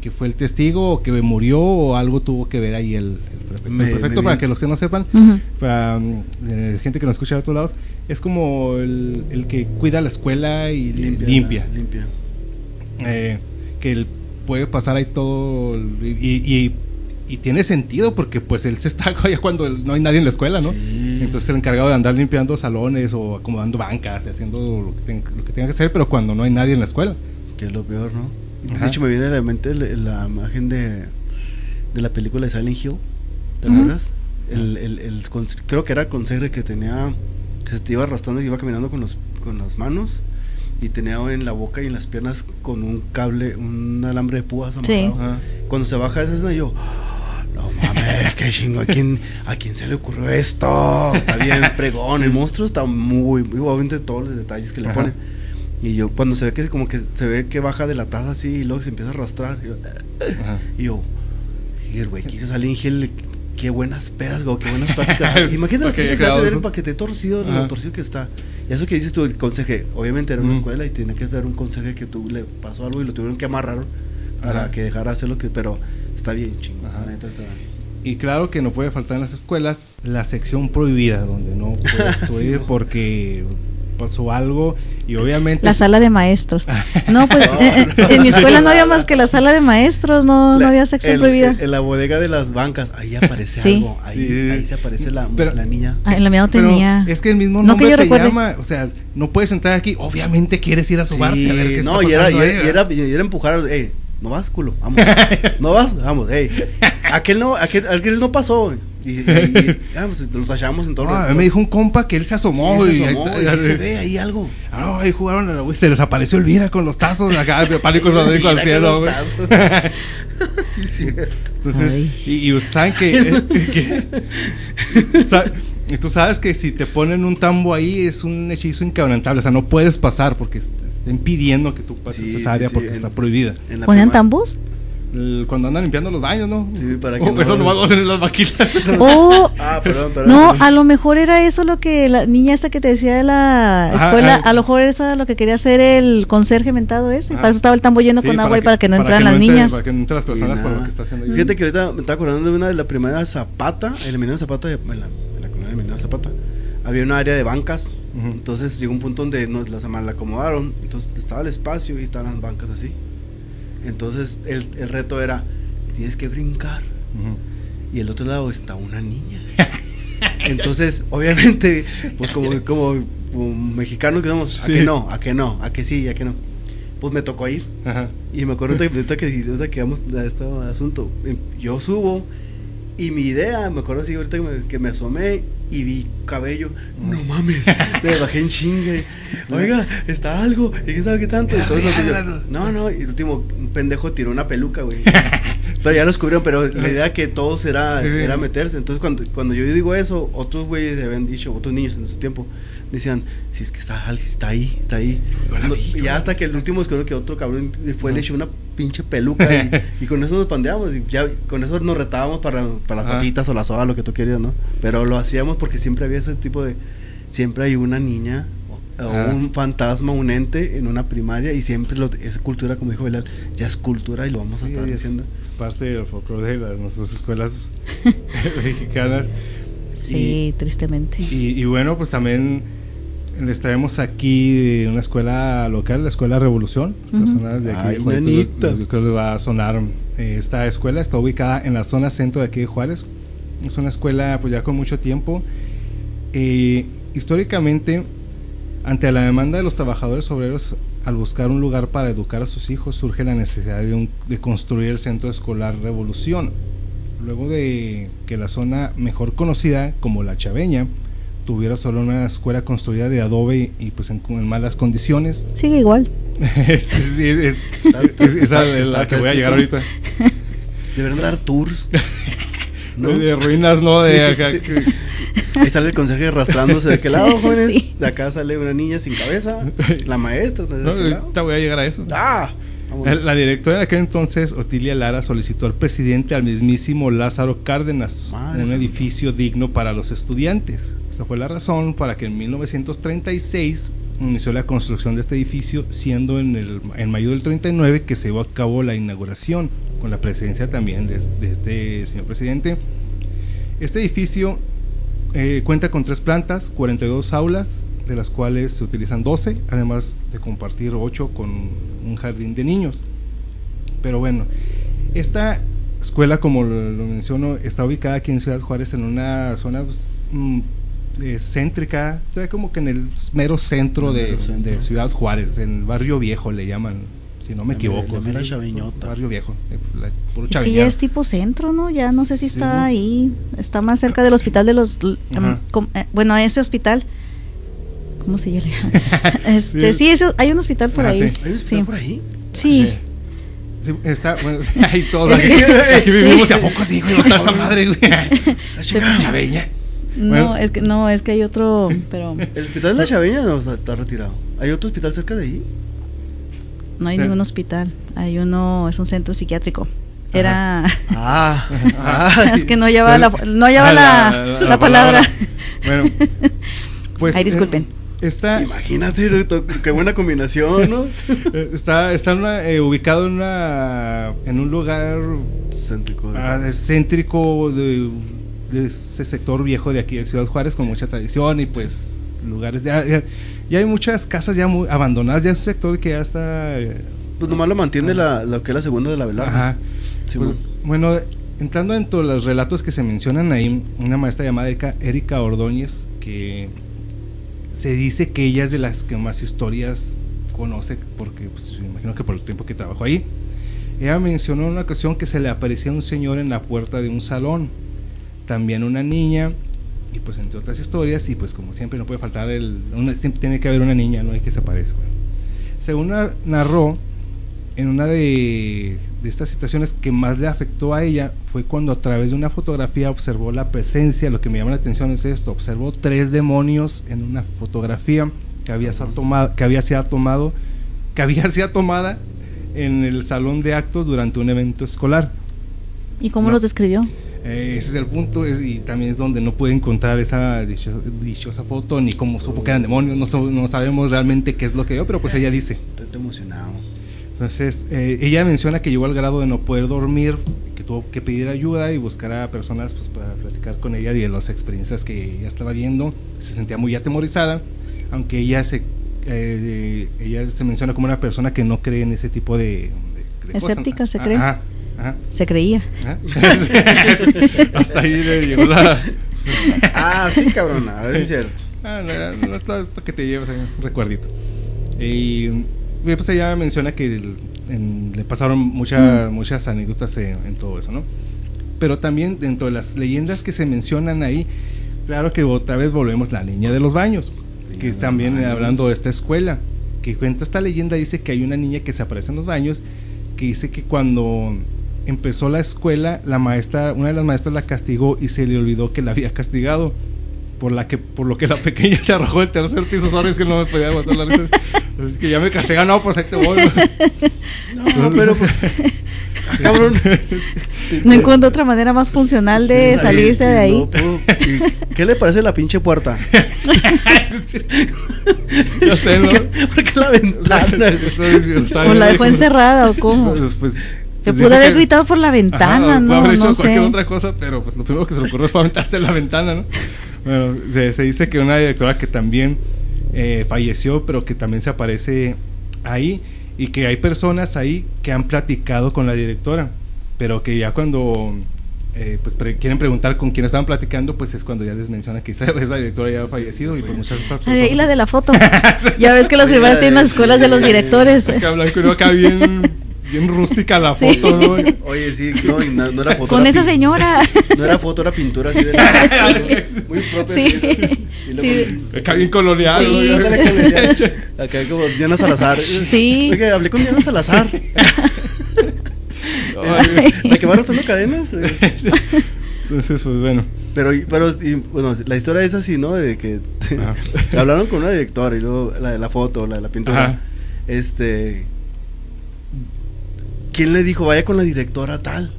que fue el testigo o que murió o algo tuvo que ver ahí el, el prefecto. Me- el prefecto, me para que los que no sepan, para mm, eh, gente que nos escucha de otros lados, es como el, el que cuida la escuela y limpia. Limpia. Limpia. Eh, que él puede pasar ahí todo y, y- y tiene sentido porque pues él se está allá cuando no hay nadie en la escuela, ¿no? Sí. Entonces el encargado de andar limpiando salones o acomodando bancas, y haciendo lo que, ten- lo que tenga que hacer, pero cuando no hay nadie en la escuela. Que es lo peor, ¿no? Ajá. De hecho, me viene a la mente la imagen de, de la película de Silent Hill. ¿Te acuerdas? El, el, el cons- creo que era el conserje que tenía. que se te iba arrastrando y iba caminando con, los, con las manos. Y tenía en la boca y en las piernas con un cable, un alambre de púas Sí. amarrado. Cuando se baja esa escena, yo. "Ah, No mames, qué chingo. ¿A quién, ¿A quién se le ocurrió esto? Está bien pregón. El monstruo está muy, muy obviamente todos los detalles que le Ajá. ponen. Y yo, cuando se ve que como que se ve que baja de la taza así y luego se empieza a arrastrar. Yo, Ajá. y yo, "Hier, güey, quiso salir Hill, qué buenas pedas, güey, qué buenas pláticas. Imagínate Porque que haya te quedado ver eso. el paquete torcido, Ajá. lo torcido que está. Y eso que dices tú, el conserje, obviamente era una Mm. escuela y tenía que ser un conserje que tú le pasó algo y lo tuvieron que amarrar para Ajá. que dejara hacer lo que, pero está bien chingón, Ajá. la neta está. Y claro que no puede faltar en las escuelas la sección prohibida, donde no puedes tú Sí, ir porque pasó algo y obviamente... La sala de maestros. No, pues No, eh, no. en mi escuela no había más que la sala de maestros, no, no había sección el- prohibida. En la bodega de las bancas, ahí aparece Sí. algo, ahí, Sí. ahí se aparece la, Pero- la niña. Ah, en la mía no Pero tenía. es que el mismo No nombre que yo te recuerde. llama, o sea, no puedes entrar aquí, obviamente quieres ir a subarte a ver qué está no, y era, y, era, y era- y era empujar, ey, no vas, culo, vamos. no vas, vamos, ey. Aquel no, aquel, aquel no pasó. Y, y, y- ah, pues, lo tachamos en todo Ah, todo- me dijo un compa que él se asomó Sí, y, se asomó, ahí- y ahí- se ve ahí algo. Ah, ahí jugaron a la güey, se les apareció Elvira con los tazos acá, de pánico satánico al cielo, güey. los sí, sí. Entonces, y, y ustedes saben que, que- y tú sabes que si te ponen un tambo ahí es un hechizo inquebrantable, o sea, no puedes pasar porque est- está impidiendo que tú pases Sí, esa área sí, porque en- está prohibida. ¿Ponían tambos? El- cuando andan limpiando los baños, ¿no? Sí, para que Oh, no- Eso nomás lo hacen en las maquilas. Oh, Ah, perdón, perdón. no, perdón. a lo mejor era eso lo que la niña esta que te decía de la escuela, ajá. a lo mejor eso era lo que quería hacer el conserje mentado ese. Ajá. Para eso estaba el tambo lleno Sí, con agua y que- para que no entraran las entre- niñas. Para que no entren las personas por lo que está haciendo ahí. Fíjate que ahorita me estaba acordando de una de la primera Zapata, el Emiliano Zapata, en la, en la colonia Emiliano Zapata. Había una área de bancas, entonces llegó un punto donde nos las mal acomodaron, entonces estaba el espacio y estaban las bancas así. Entonces el, el reto era, tienes que brincar y el otro lado está una niña. Entonces, obviamente, pues como, como, como mexicanos que somos, a Sí. que no, a que no, a que sí, a que no. Pues me tocó ir. Ajá. Y me acuerdo ahorita, ahorita que, ahorita que vamos a este asunto, em, yo subo y mi idea, me acuerdo así ahorita que me, que me asomé y vi cabello, no mames, me bajé en chingue, oiga, está algo, y quién sabe qué tanto, entonces era- no, no, y el último un pendejo tiró una peluca, güey. Pero ya lo descubrieron, pero la idea que todos era, era meterse. Entonces, cuando, cuando yo digo eso, otros güeyes se habían dicho, otros niños en su tiempo, decían, si es que está, alguien, está ahí, está ahí. No, y ya hasta que el último descubrió que otro cabrón fue, le echó una pinche peluca y, y con eso nos pandeábamos. Y ya con eso nos retábamos para, para las papitas o la soda, lo que tú querías, ¿no? Pero lo hacíamos porque siempre había ese tipo de. Siempre hay una niña o, Ajá. un fantasma, un ente en una primaria y siempre lo, es cultura, como dijo Belal, ya es cultura y lo vamos a Sí, estar es, diciendo. es parte del folclore de las, nuestras escuelas mexicanas. Sí, tristemente. Y, y bueno, pues también les traemos aquí de una escuela local, la Escuela Revolución. Ujú. Personas de aquí Ay, de Juárez, nenitas. yo creo que les va a sonar. eh, esta escuela está ubicada en la zona centro de aquí de Juárez. Es una escuela pues ya con mucho tiempo. Eh, históricamente, ante la demanda de los trabajadores obreros al buscar un lugar para educar a sus hijos, surge la necesidad de, un- de construir el centro escolar Revolución. Luego de que la zona mejor conocida como la Chaveña tuviera solo una escuela construida de adobe y pues en, en malas condiciones. Sigue igual. es, sí, es- es- esa es la que voy a llegar ahorita. Deberían dar tours. ¿No? De ruinas, ¿no? De acá, que- Ahí sale el conserje arrastrándose de aquel lado, jóvenes. Sí. De acá sale una niña sin cabeza. La maestra. ¿De no, ahorita voy a llegar a eso. ¡Ah! vámonos. La directora de aquel entonces, Otilia Lara, solicitó al presidente al mismísimo Lázaro Cárdenas Madre un edificio digno para los estudiantes. Esta fue la razón para que en 1936 inició la construcción de este edificio, siendo en, el, mayo del 39 que se llevó a cabo la inauguración, con la presencia también de, este señor presidente. Este edificio eh, cuenta con tres plantas, 42 aulas, de las cuales se utilizan 12, además de compartir 8 con un jardín de niños. Pero bueno, esta escuela, como lo, lo menciono, está ubicada aquí en Ciudad Juárez en una zona pues, mm, eh, céntrica, o sea, como que en el mero centro, de, Mero centro. de Ciudad Juárez, en el barrio viejo le llaman, si no me La equivoco. mera- la mera sí. Barrio viejo, eh, la- puro Es que ya es tipo centro, ¿no? Ya no sé si Sí. está ahí. Está más cerca del hospital de los. em, com- eh, bueno, ese hospital. ¿Cómo se llama? este, Sí. sí, eso, hay un hospital por Ah, ahí. sí. ¿Hay un hospital Sí. por ahí? Sí. Sí. Sí, está, bueno, ahí todo. Es Aquí, que- aquí vivimos sí. de a poco, sí, güey, esa madre, güey. Chingado. Chaveña. No, Bueno. es que no, es que hay otro, pero El hospital de la Chaveña no está, está retirado. ¿Hay otro hospital cerca de ahí? no hay Sí. ningún hospital. Hay uno, es un centro psiquiátrico. Era Ah, ah, es que no lleva la no lleva la, la palabra. Bueno, pues. Ay, disculpen. eh, Está, Imagínate, qué buena combinación, ¿no? eh, está, está en una, eh, ubicado en, una, en un lugar Céntrico. de- ah, céntrico de, de ese sector viejo de aquí de Ciudad Juárez con mucha tradición y pues lugares ya, ya, ya hay muchas casas ya muy abandonadas ya es un sector que ya está Pues nomás lo mantiene la, lo que es la segunda de la velada. Ajá. Sí, Pues, bueno. entrando dentro de los relatos que se mencionan ahí, una maestra llamada Erika, Erika Ordóñez, que se dice que ella es de las que más historias conoce, porque pues, me imagino que por el tiempo que trabajó ahí. Ella mencionó en una ocasión que se le aparecía un señor en la puerta de un salón, también una niña, y pues entre otras historias, y pues como siempre no puede faltar el, una- siempre tiene que haber una niña, no hay que se aparezca. Según nar- narró, en una de, de estas situaciones que más le afectó a ella fue cuando a través de una fotografía observó la presencia, lo que me llama la atención es esto, observó tres demonios en una fotografía que había, sido tomado, que había sido tomado, que había sido tomada en el salón de actos durante un evento escolar. ¿Y cómo No. los describió? Eh, ese es el punto es- y también es donde no pude encontrar esa dichosa, dichosa foto ni cómo supo que eran demonios, no, so- no sabemos realmente qué es lo que vio, pero pues ella dice. Estoy emocionado. Entonces, eh, ella menciona que llegó al grado de no poder dormir, que tuvo que pedir ayuda y buscar a personas pues, para platicar con ella y de las experiencias que ella estaba viendo. Se sentía muy atemorizada, aunque ella se, eh, ella se menciona como una persona que no cree en ese tipo de, de- de cosas. Escéptica, ¿se cree? Ajá, ajá, Se creía. ajá. Hasta ahí le llegó la... Ah, sí, cabrón, a ver si es cierto. Ah, no, no, para que te lleves ahí un recuerdito. Y pues ella menciona que el- en- le pasaron muchas muchas anécdotas en, en todo eso, ¿no? Pero también dentro de las leyendas que se mencionan ahí, claro que otra vez volvemos la niña de los baños, Niña que también baños. hablando de esta escuela, que cuenta esta leyenda dice que hay una niña que se aparece en los baños, que dice que cuando empezó la escuela, la maestra, una de las maestras la castigó y se le olvidó que la había castigado por la que por lo que la pequeña se arrojó del tercer piso sorry es que no me podía aguantar la risa es que ya me castigan no pues ahí te voy No, pero. Ah, cabrón. No encuentro otra manera más funcional de Sí, salirse de ahí. no puedo- ¿y ¿Qué le parece la pinche puerta? Yo sé, ¿no? ¿Por qué, la ventana? ¿O la dejó encerrada o cómo? Pues, pues, Te pues pudo haber que- gritado por la Ajá, ventana, pudo ¿no? haber hecho No cualquier sé. otra cosa, pero pues lo primero que se le ocurrió fue aventarse en la ventana, ¿no? Bueno, se, se dice que una directora que también eh, falleció, pero que también se aparece ahí y que hay personas ahí que han platicado con la directora, pero que ya cuando eh, pues pre- quieren preguntar con quién estaban platicando, pues es cuando ya les menciona que esa, esa directora ya ha fallecido y pues muchas Ah, de ahí la de la foto. Ya ves que los la tienen las escuelas de los directores. Acá blanco y acá bien, bien rústica la Sí. foto, ¿no? Oye, sí, no, y no, no era foto. Con era esa señora. No era foto, era pintura así de la. Muy propia. Sí. y Sí. Acá bien colonial. Sí. ¿no? Ándale, colonial. Acá como Diana Salazar. Sí. Oye, hablé con Diana Salazar. ¿La que va rotando cadenas? eh. Entonces, pues bueno. Pero, pero y, bueno, la historia es así, ¿no? De que Ajá. hablaron con una directora y luego la de la foto, la de la pintura. Ajá. Este. ¿Quién le dijo vaya con la directora tal?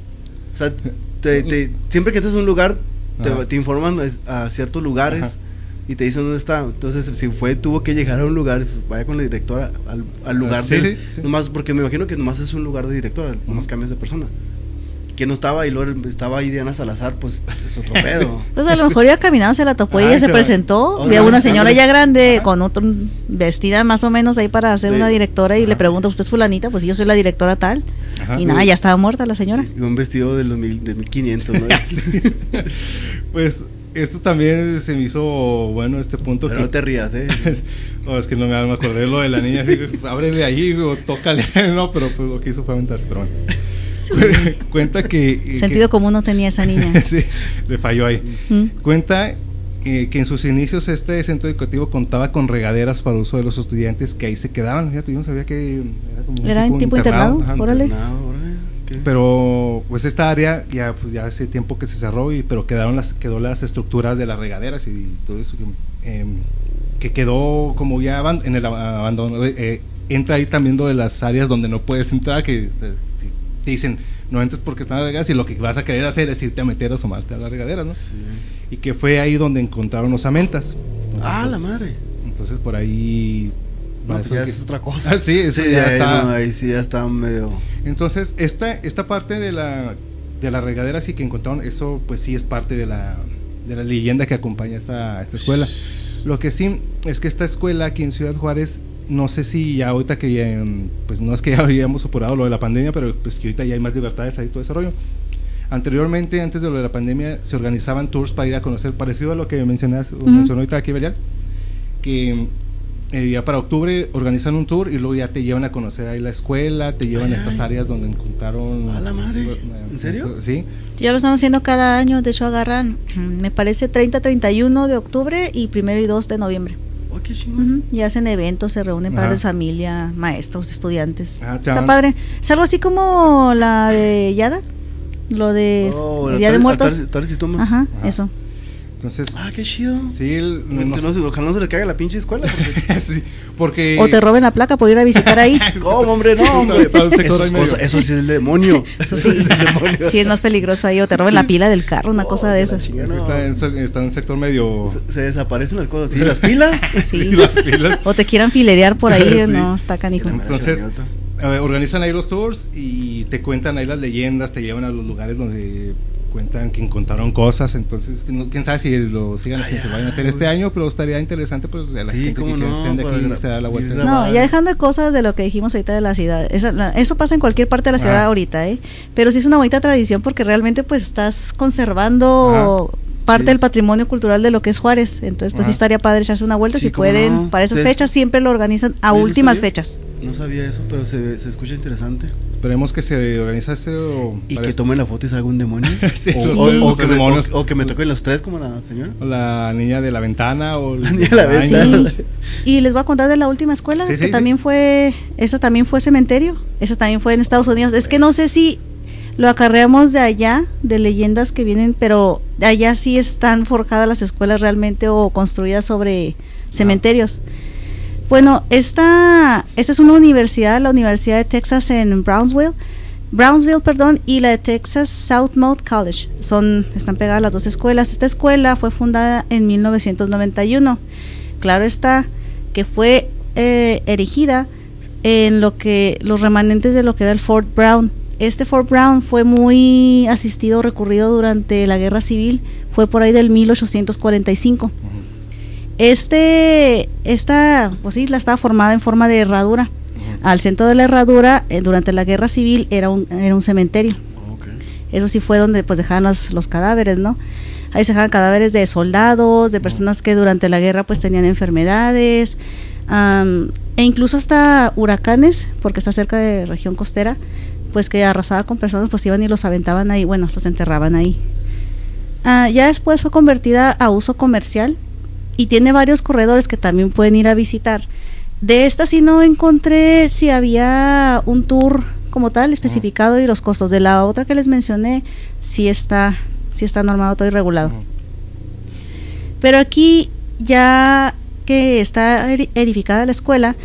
O sea, te- te- siempre que estás en un lugar, te, te informan a, ciertos lugares Ajá. y te dicen dónde está. Entonces, si fue, tuvo que llegar a un lugar, vaya con la directora al, al lugar Sí, del- sí. Nomás, porque me imagino que nomás es un lugar de directora, nomás cambias de persona. Que no estaba y luego estaba ahí Diana Salazar, pues es otro pedo. Pues a lo mejor iba caminando, se la topó y ella se presentó. Oh, a una señora ya grande Ajá. con otro vestida más o menos ahí para ser Sí. una directora y le pregunta, ¿usted es fulanita? Pues yo soy la directora tal. Ajá. Y nada, ya estaba muerta la señora. Y un vestido de los mil, de 1500, ¿no? Pues esto también se me hizo bueno este punto Pero que no te rías, ¿eh? Oh, es que no me, me acordé de lo de la niña así, ábrele ahí o tócale, no, pero pues, lo que hizo fue aventarse, pero bueno. Cuenta que... eh, Sentido que- común no tenía esa niña. sí, le falló ahí. Mm. Cuenta eh, que en sus inicios este centro educativo contaba con regaderas para uso de los estudiantes que ahí se quedaban. Fíjate, yo no sabía que era como un Era en tipo internado, Ajá, órale. Internado, órale, ¿qué? Pero pues esta área ya pues ya hace tiempo que se cerró y pero quedaron las quedó las estructuras de las regaderas y todo eso que, em, que quedó como ya aban- en el ab- abandono. Eh, eh, entra ahí también lo de las áreas donde no puedes entrar que te, te- te dicen no entres porque están las regaderas y lo que vas a querer hacer es irte a meter a asomarte a las regaderas, ¿no? Sí. Y que fue ahí donde encontraron los amentas. Ah, la madre. Entonces por ahí No, pues eso ya que- es otra cosa. Ah, sí, eso Sí, ya ahí, está- no, ahí sí ya está medio. entonces, esta, esta parte de la, de la regadera sí que encontraron, eso pues sí es parte de la, de la leyenda que acompaña esta, esta escuela. Lo que sí es que esta escuela aquí en Ciudad Juárez, no sé si ya ahorita que ya, pues no es que ya habíamos superado lo de la pandemia, pero pues que ahorita ya hay más libertades ahí todo ese rollo. Anteriormente, antes de lo de la pandemia, se organizaban tours para ir a conocer, parecido a lo que mencionas, Ujú. mencionó ahorita aquí Belial, que eh, ya para octubre organizan un tour y luego ya te llevan a conocer ahí la escuela, te llevan Ay, a estas ay. áreas donde encontraron... A la madre, eh, ¿en serio? Sí. Ya lo están haciendo cada año, de hecho agarran, me parece 30, 31 de octubre y primero y 2 de noviembre. Oh, qué chingón. Ujú, Y hacen eventos, se reúnen Ajá. padres, de familia, maestros, estudiantes. Ah, Está padre. Es algo así como la de Yada, lo de Oh, el Día de altares- Muertos. tumbas. Ajá, Ajá. eso. Entonces, Ah, qué chido. sí, el- No, no- ojalá no se le caiga la pinche escuela. Porque... sí, porque... O te roben la placa por ir a visitar ahí. ¿Cómo, hombre? No, hombre. Eso, es cosa- eso sí es el demonio. Eso sí. es el demonio. Sí, es más peligroso ahí. O te roben la pila del carro, una Oh, cosa de esas. chingada. es que está, en, se- está en un sector medio... Se, se desaparecen las cosas. ¿Sí? ¿Las pilas? Sí. las pilas. O te quieran filerear por ahí, Sí. no, está canijo. Entonces. Eh, organizan ahí los tours y te cuentan ahí las leyendas, te llevan a los lugares donde cuentan que encontraron cosas, entonces no- quién sabe si lo sigan si se vayan a hacer este año, pero estaría interesante pues a la Sí, gente que no, de aquí gra- se da la vuelta. No, ya dejando de cosas de lo que dijimos ahorita de la ciudad. Esa- la- eso pasa en cualquier parte de la ciudad ahorita, ¿eh? Pero sí es una bonita tradición porque realmente pues estás conservando parte Sí. del patrimonio cultural de lo que es Juárez. Entonces pues sí estaría padre echarse una vuelta Sí, si pueden. no. Para esas fechas siempre lo organizan a Sí, ¿no últimas sabía? fechas. No sabía eso, pero se, se escucha interesante. Esperemos que se organice eso Y para que eso. tomen la foto y salga un demonio. O, o- o que me, demonios. o- o que me toquen los tres como la señora. O la niña de la ventana o La niña de la ventana. Sí. Y les voy a contar de la última escuela, Sí, que también fue, esa también fue cementerio, esa también fue en Estados Unidos. Es que no sé si lo acarreamos de allá, de leyendas que vienen, pero allá sí están forjadas las escuelas realmente o construidas sobre cementerios. Bueno, esta, esta es una universidad, la Universidad de Texas en Brownsville, Brownsville, perdón, y la de Texas Southmouth College. Son, están pegadas las dos escuelas. Esta escuela fue fundada en 1991. Claro está que fue eh, erigida en lo que los remanentes de lo que era el Fort Brown. Este Fort Brown fue muy asistido, recurrido durante la Guerra Civil. Fue por ahí del 1845. Ujú. Este, esta pues isla estaba formada en forma de herradura. Al centro de la herradura, eh, durante la guerra civil, era un, era un cementerio. Ok. Eso sí fue donde pues dejaban los, los cadáveres, ¿no? Ahí se dejaban cadáveres de soldados, de personas que durante la guerra pues tenían enfermedades, am, e incluso hasta huracanes, porque está cerca de región costera, pues que arrasaba con personas, pues iban y los aventaban ahí, bueno, los enterraban ahí. Ah, ya después fue convertida a uso comercial y tiene varios corredores que también pueden ir a visitar. De esta sí no encontré si había un tour como tal especificado y los costos. De la otra que les mencioné sí está, sí está normado todo y regulado. Pero aquí ya que está edificada la escuela,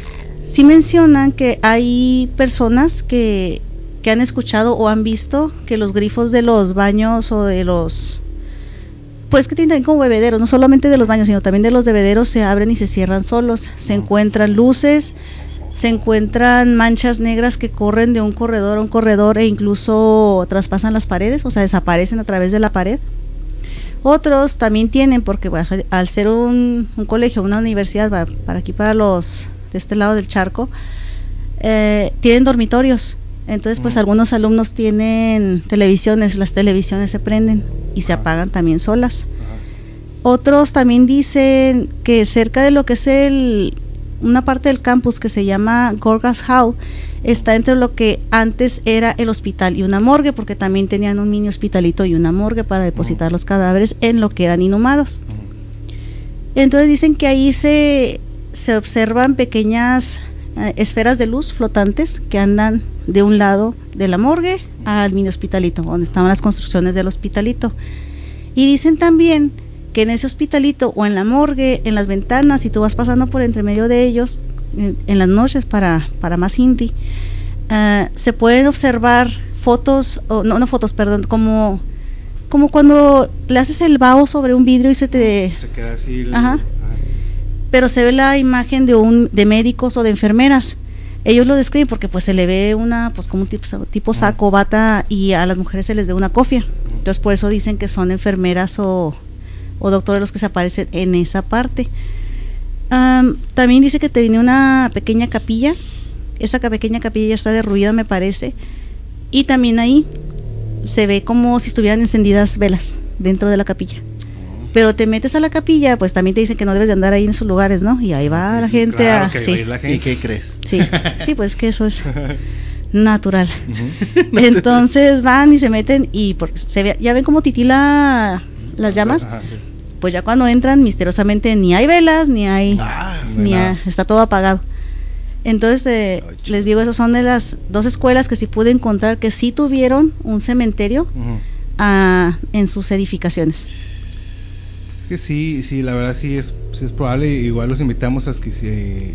sí mencionan que hay personas que, que han escuchado o han visto que los grifos de los baños o de los Pues que tienen como bebederos, no solamente de los baños, sino también de los bebederos se abren y se cierran solos. Se encuentran luces, se encuentran manchas negras que corren de un corredor a un corredor e incluso traspasan las paredes, o sea, desaparecen a través de la pared. Otros también tienen, porque pues, al ser un, un colegio, una universidad, para aquí, para los de este lado del charco, eh, tienen dormitorios. Entonces, pues Mm. algunos alumnos tienen televisiones, las televisiones se prenden y se apagan también solas. Ajá. Otros también dicen que cerca de lo que es el una parte del campus que se llama Gorgas Hall está entre lo que antes era el hospital y una morgue porque también tenían un mini hospitalito y una morgue para depositar los cadáveres en lo que eran inhumados. Entonces dicen que ahí se, se observan pequeñas eh, esferas de luz flotantes que andan de un lado de la morgue al mini hospitalito, donde estaban las construcciones del hospitalito. Y dicen también que en ese hospitalito o en la morgue, en las ventanas, si tú vas pasando por entre medio de ellos, en, en las noches para, para más Inri, eh, se pueden observar fotos, o no, no fotos, perdón, como, como cuando le haces el vaho sobre un vidrio y se te Se queda así. el- Ajá. Pero se ve la imagen de un de médicos o de enfermeras. Ellos lo describen porque pues se le ve una pues como un tipo, tipo saco, bata y a las mujeres se les ve una cofia. Entonces por eso dicen que son enfermeras o, o doctores los que se aparecen en esa parte. Am, también dice que tenía una pequeña capilla. Esa pequeña capilla ya está derruida me parece. Y también ahí se ve como si estuvieran encendidas velas dentro de la capilla pero te metes a la capilla, pues también te dicen que no debes de andar ahí en esos lugares, ¿no? Y ahí va la gente claro a... que sí, a la ¿Y qué crees? sí, sí, pues que eso es natural. Entonces van y se meten y porque se ve, ya ven cómo titila las llamas, Ajá, sí. pues ya cuando entran misteriosamente ni hay velas, ni hay... Ah, ni hay- está todo apagado. Entonces, eh, Ay, les digo, esas son de las dos escuelas que sí pude encontrar que sí tuvieron un cementerio Ujú. ah, en sus edificaciones. Que sí, sí, la verdad sí es, sí es probable. Igual los invitamos a que, eh,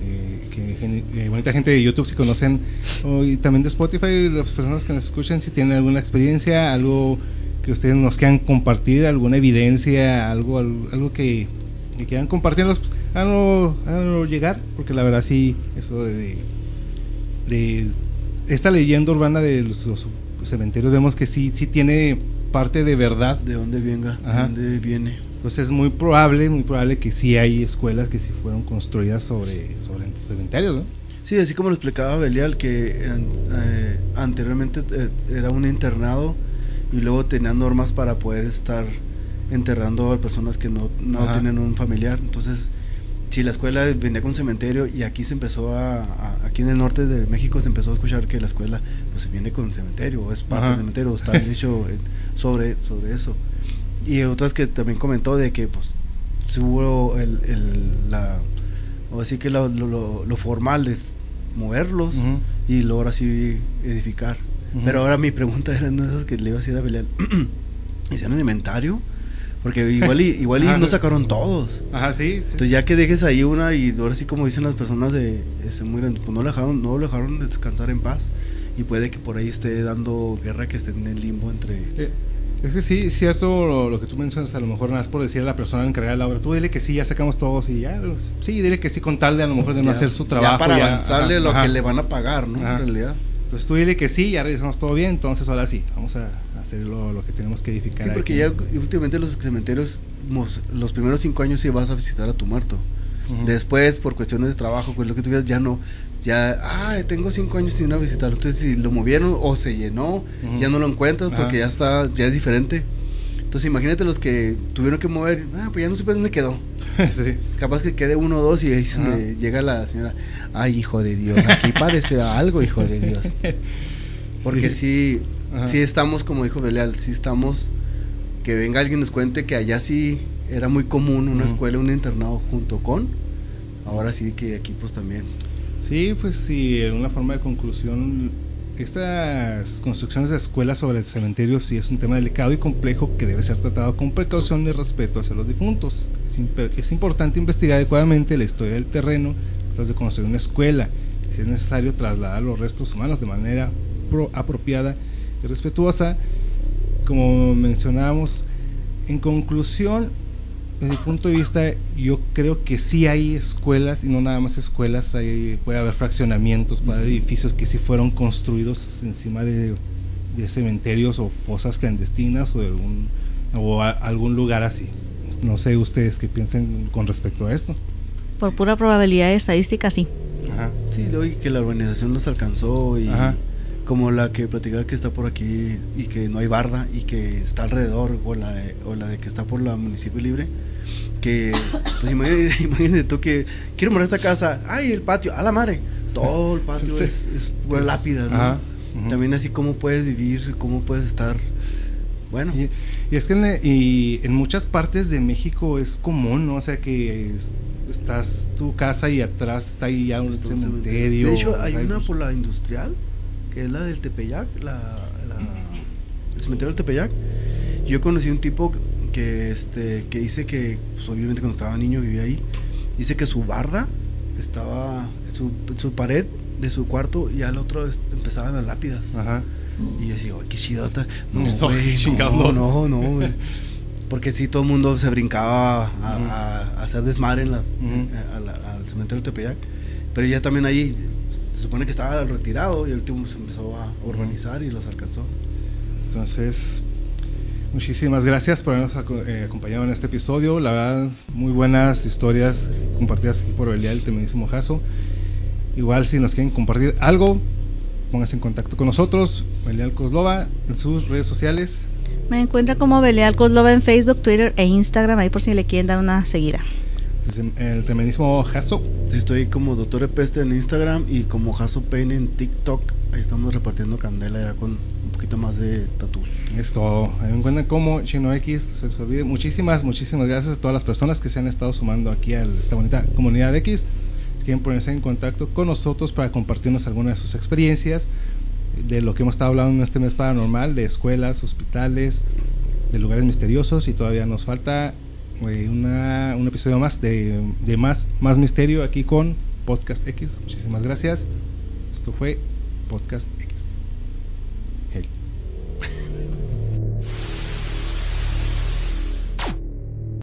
que eh, bonita gente de YouTube si conocen o, y también de Spotify, las personas que nos escuchan si tienen alguna experiencia, algo que ustedes nos quieran compartir, alguna evidencia, algo, algo, algo que, que quieran compartirnos, pues, háganlo, háganlo llegar, porque la verdad sí, eso de, de esta leyenda urbana de los, los cementerios vemos que sí, sí tiene parte de verdad ¿De dónde venga? ¿De dónde viene? Entonces es muy probable, muy probable que sí hay escuelas que sí fueron construidas sobre, sobre cementerios, ¿no? Sí, así como lo explicaba Belial, que eh, anteriormente eh, era un internado y luego tenían normas para poder estar enterrando a personas que no, no tienen un familiar. Entonces, si la escuela venía con un cementerio y aquí se empezó a, a- aquí en el norte de México se empezó a escuchar que la escuela pues viene con un cementerio, o es parte Ajá. del cementerio, o está dicho eh, sobre, sobre eso. Y otras que también comentó de que pues hubo el, el- la o así que lo, lo- lo- formal es moverlos Ujú. y luego ahora sí edificar. Ujú. Pero ahora mi pregunta era de esas que le iba a decir a Belial. ¿Hicieron inventario? Porque igual y, igual y Ajá. no sacaron todos. Ajá, sí. sí. Entonces ya que dejes ahí una y ahora sí como dicen las personas de este, muy grandes, pues no lo dejaron, no lo dejaron descansar en paz y puede que por ahí esté dando guerra que esté en el limbo entre Eh, es que sí, es cierto lo, lo que tú mencionas, a lo mejor nada más por decirle a la persona encargada de la obra, tú dile que sí, ya sacamos todos y ya, pues, sí, dile que sí con tal de a lo mejor de no ya- hacer su ya trabajo. para ya, avanzarle ajá, lo ajá. que le van a pagar, ¿no? Ajá. En realidad. Entonces tú dile que sí, ya revisamos todo bien, entonces ahora sí, vamos a hacer lo, lo que tenemos que edificar. Sí, porque ya últimamente los cementerios, los primeros cinco años sí vas a visitar a tu muerto. Después, por cuestiones de trabajo, pues lo que tú quieras, ya no. Ya, ah, tengo cinco años sin ir a visitarlo. Entonces, si lo movieron o se llenó, ya no lo encuentras porque ya está, ya es diferente. Entonces, imagínate los que tuvieron que mover, ah, pues ya no supe dónde quedó. sí. Capaz que quede uno o dos y ahí Ajá. llega la señora, ay, hijo de Dios, aquí parece algo, hijo de Dios. Porque sí, sí, estamos, como dijo Belial, sí estamos, que venga alguien nos cuente que allá sí era muy común una escuela, un internado junto con, ahora sí que aquí pues también. Sí, pues sí, en una forma de conclusión, estas construcciones de escuelas sobre el cementerio sí es un tema delicado y complejo que debe ser tratado con precaución y respeto hacia los difuntos. Es, es importante investigar adecuadamente la historia del terreno antes de construir una escuela. y Si es necesario trasladar los restos humanos de manera pro- apropiada y respetuosa, como mencionábamos, en conclusión, desde mi punto de vista, yo creo que sí hay escuelas, y no nada más escuelas, hay, puede haber fraccionamientos, puede haber edificios que sí fueron construidos encima de, de cementerios o fosas clandestinas o, de algún, o a- algún lugar así. No sé ustedes qué piensen con respecto a esto. Por pura probabilidad estadística, sí. Ajá. Sí, de hoy que la urbanización los alcanzó y Ajá. Como la que platicaba que está por aquí y que no hay barda y que está alrededor o la de, o la de que está por la municipio libre que pues imagínate, imagínate tú que quiero morar en esta casa ay el patio a la madre todo el patio Sí. es, es pura Es- lápida ¿no? ajá, ujú. también así cómo puedes vivir cómo puedes estar bueno Y, y es que en, y en muchas partes de México es común, ¿no? O sea que es- estás tu casa y atrás está ahí ya un cementerio. De hecho, hay hay- una por la industrial, que es la del Tepeyac, la, la- el cementerio del Tepeyac. Yo conocí un tipo que este que dice que, pues, obviamente cuando estaba niño vivía ahí, dice que su barda estaba, su, su pared de su cuarto y al otro empezaban las lápidas. Ajá. Y yo decía, "Ay, qué chidota. No, No, güey, no, no. no. Porque sí, todo el mundo se brincaba a, Ujú. a- a hacer desmadre en las, Ujú. a la- al cementerio de Tepeyac. Pero ya también ahí se supone que estaba retirado y el último se empezó a urbanizar y los alcanzó. Entonces, muchísimas gracias por habernos eh, acompañado en este episodio. La verdad, muy buenas historias compartidas aquí por Belial, el tremendísimo Jaso. Igual, si nos quieren compartir algo, pónganse en contacto con nosotros, Belial Coslova, en sus redes sociales. Me encuentra como Beleal Kozlova en Facebook, Twitter e Instagram, ahí por si le quieren dar una seguida. El tremendísimo Jaso. Sí, estoy como Doctor Peste en Instagram y como Jaso Pain en TikTok. Ahí estamos repartiendo candela ya con un poquito más de tatús. Esto, ahí me encuentran como Chino X, se les olvide. Muchísimas, muchísimas gracias a todas las personas que se han estado sumando aquí a esta bonita comunidad X. Quieren ponerse en contacto con nosotros para compartirnos algunas de sus experiencias, de lo que hemos estado hablando en este mes paranormal, de escuelas, hospitales, de lugares misteriosos y todavía nos falta una- un episodio más de, más, más misterio aquí con Podcast X. Muchísimas gracias. Esto fue Podcast X.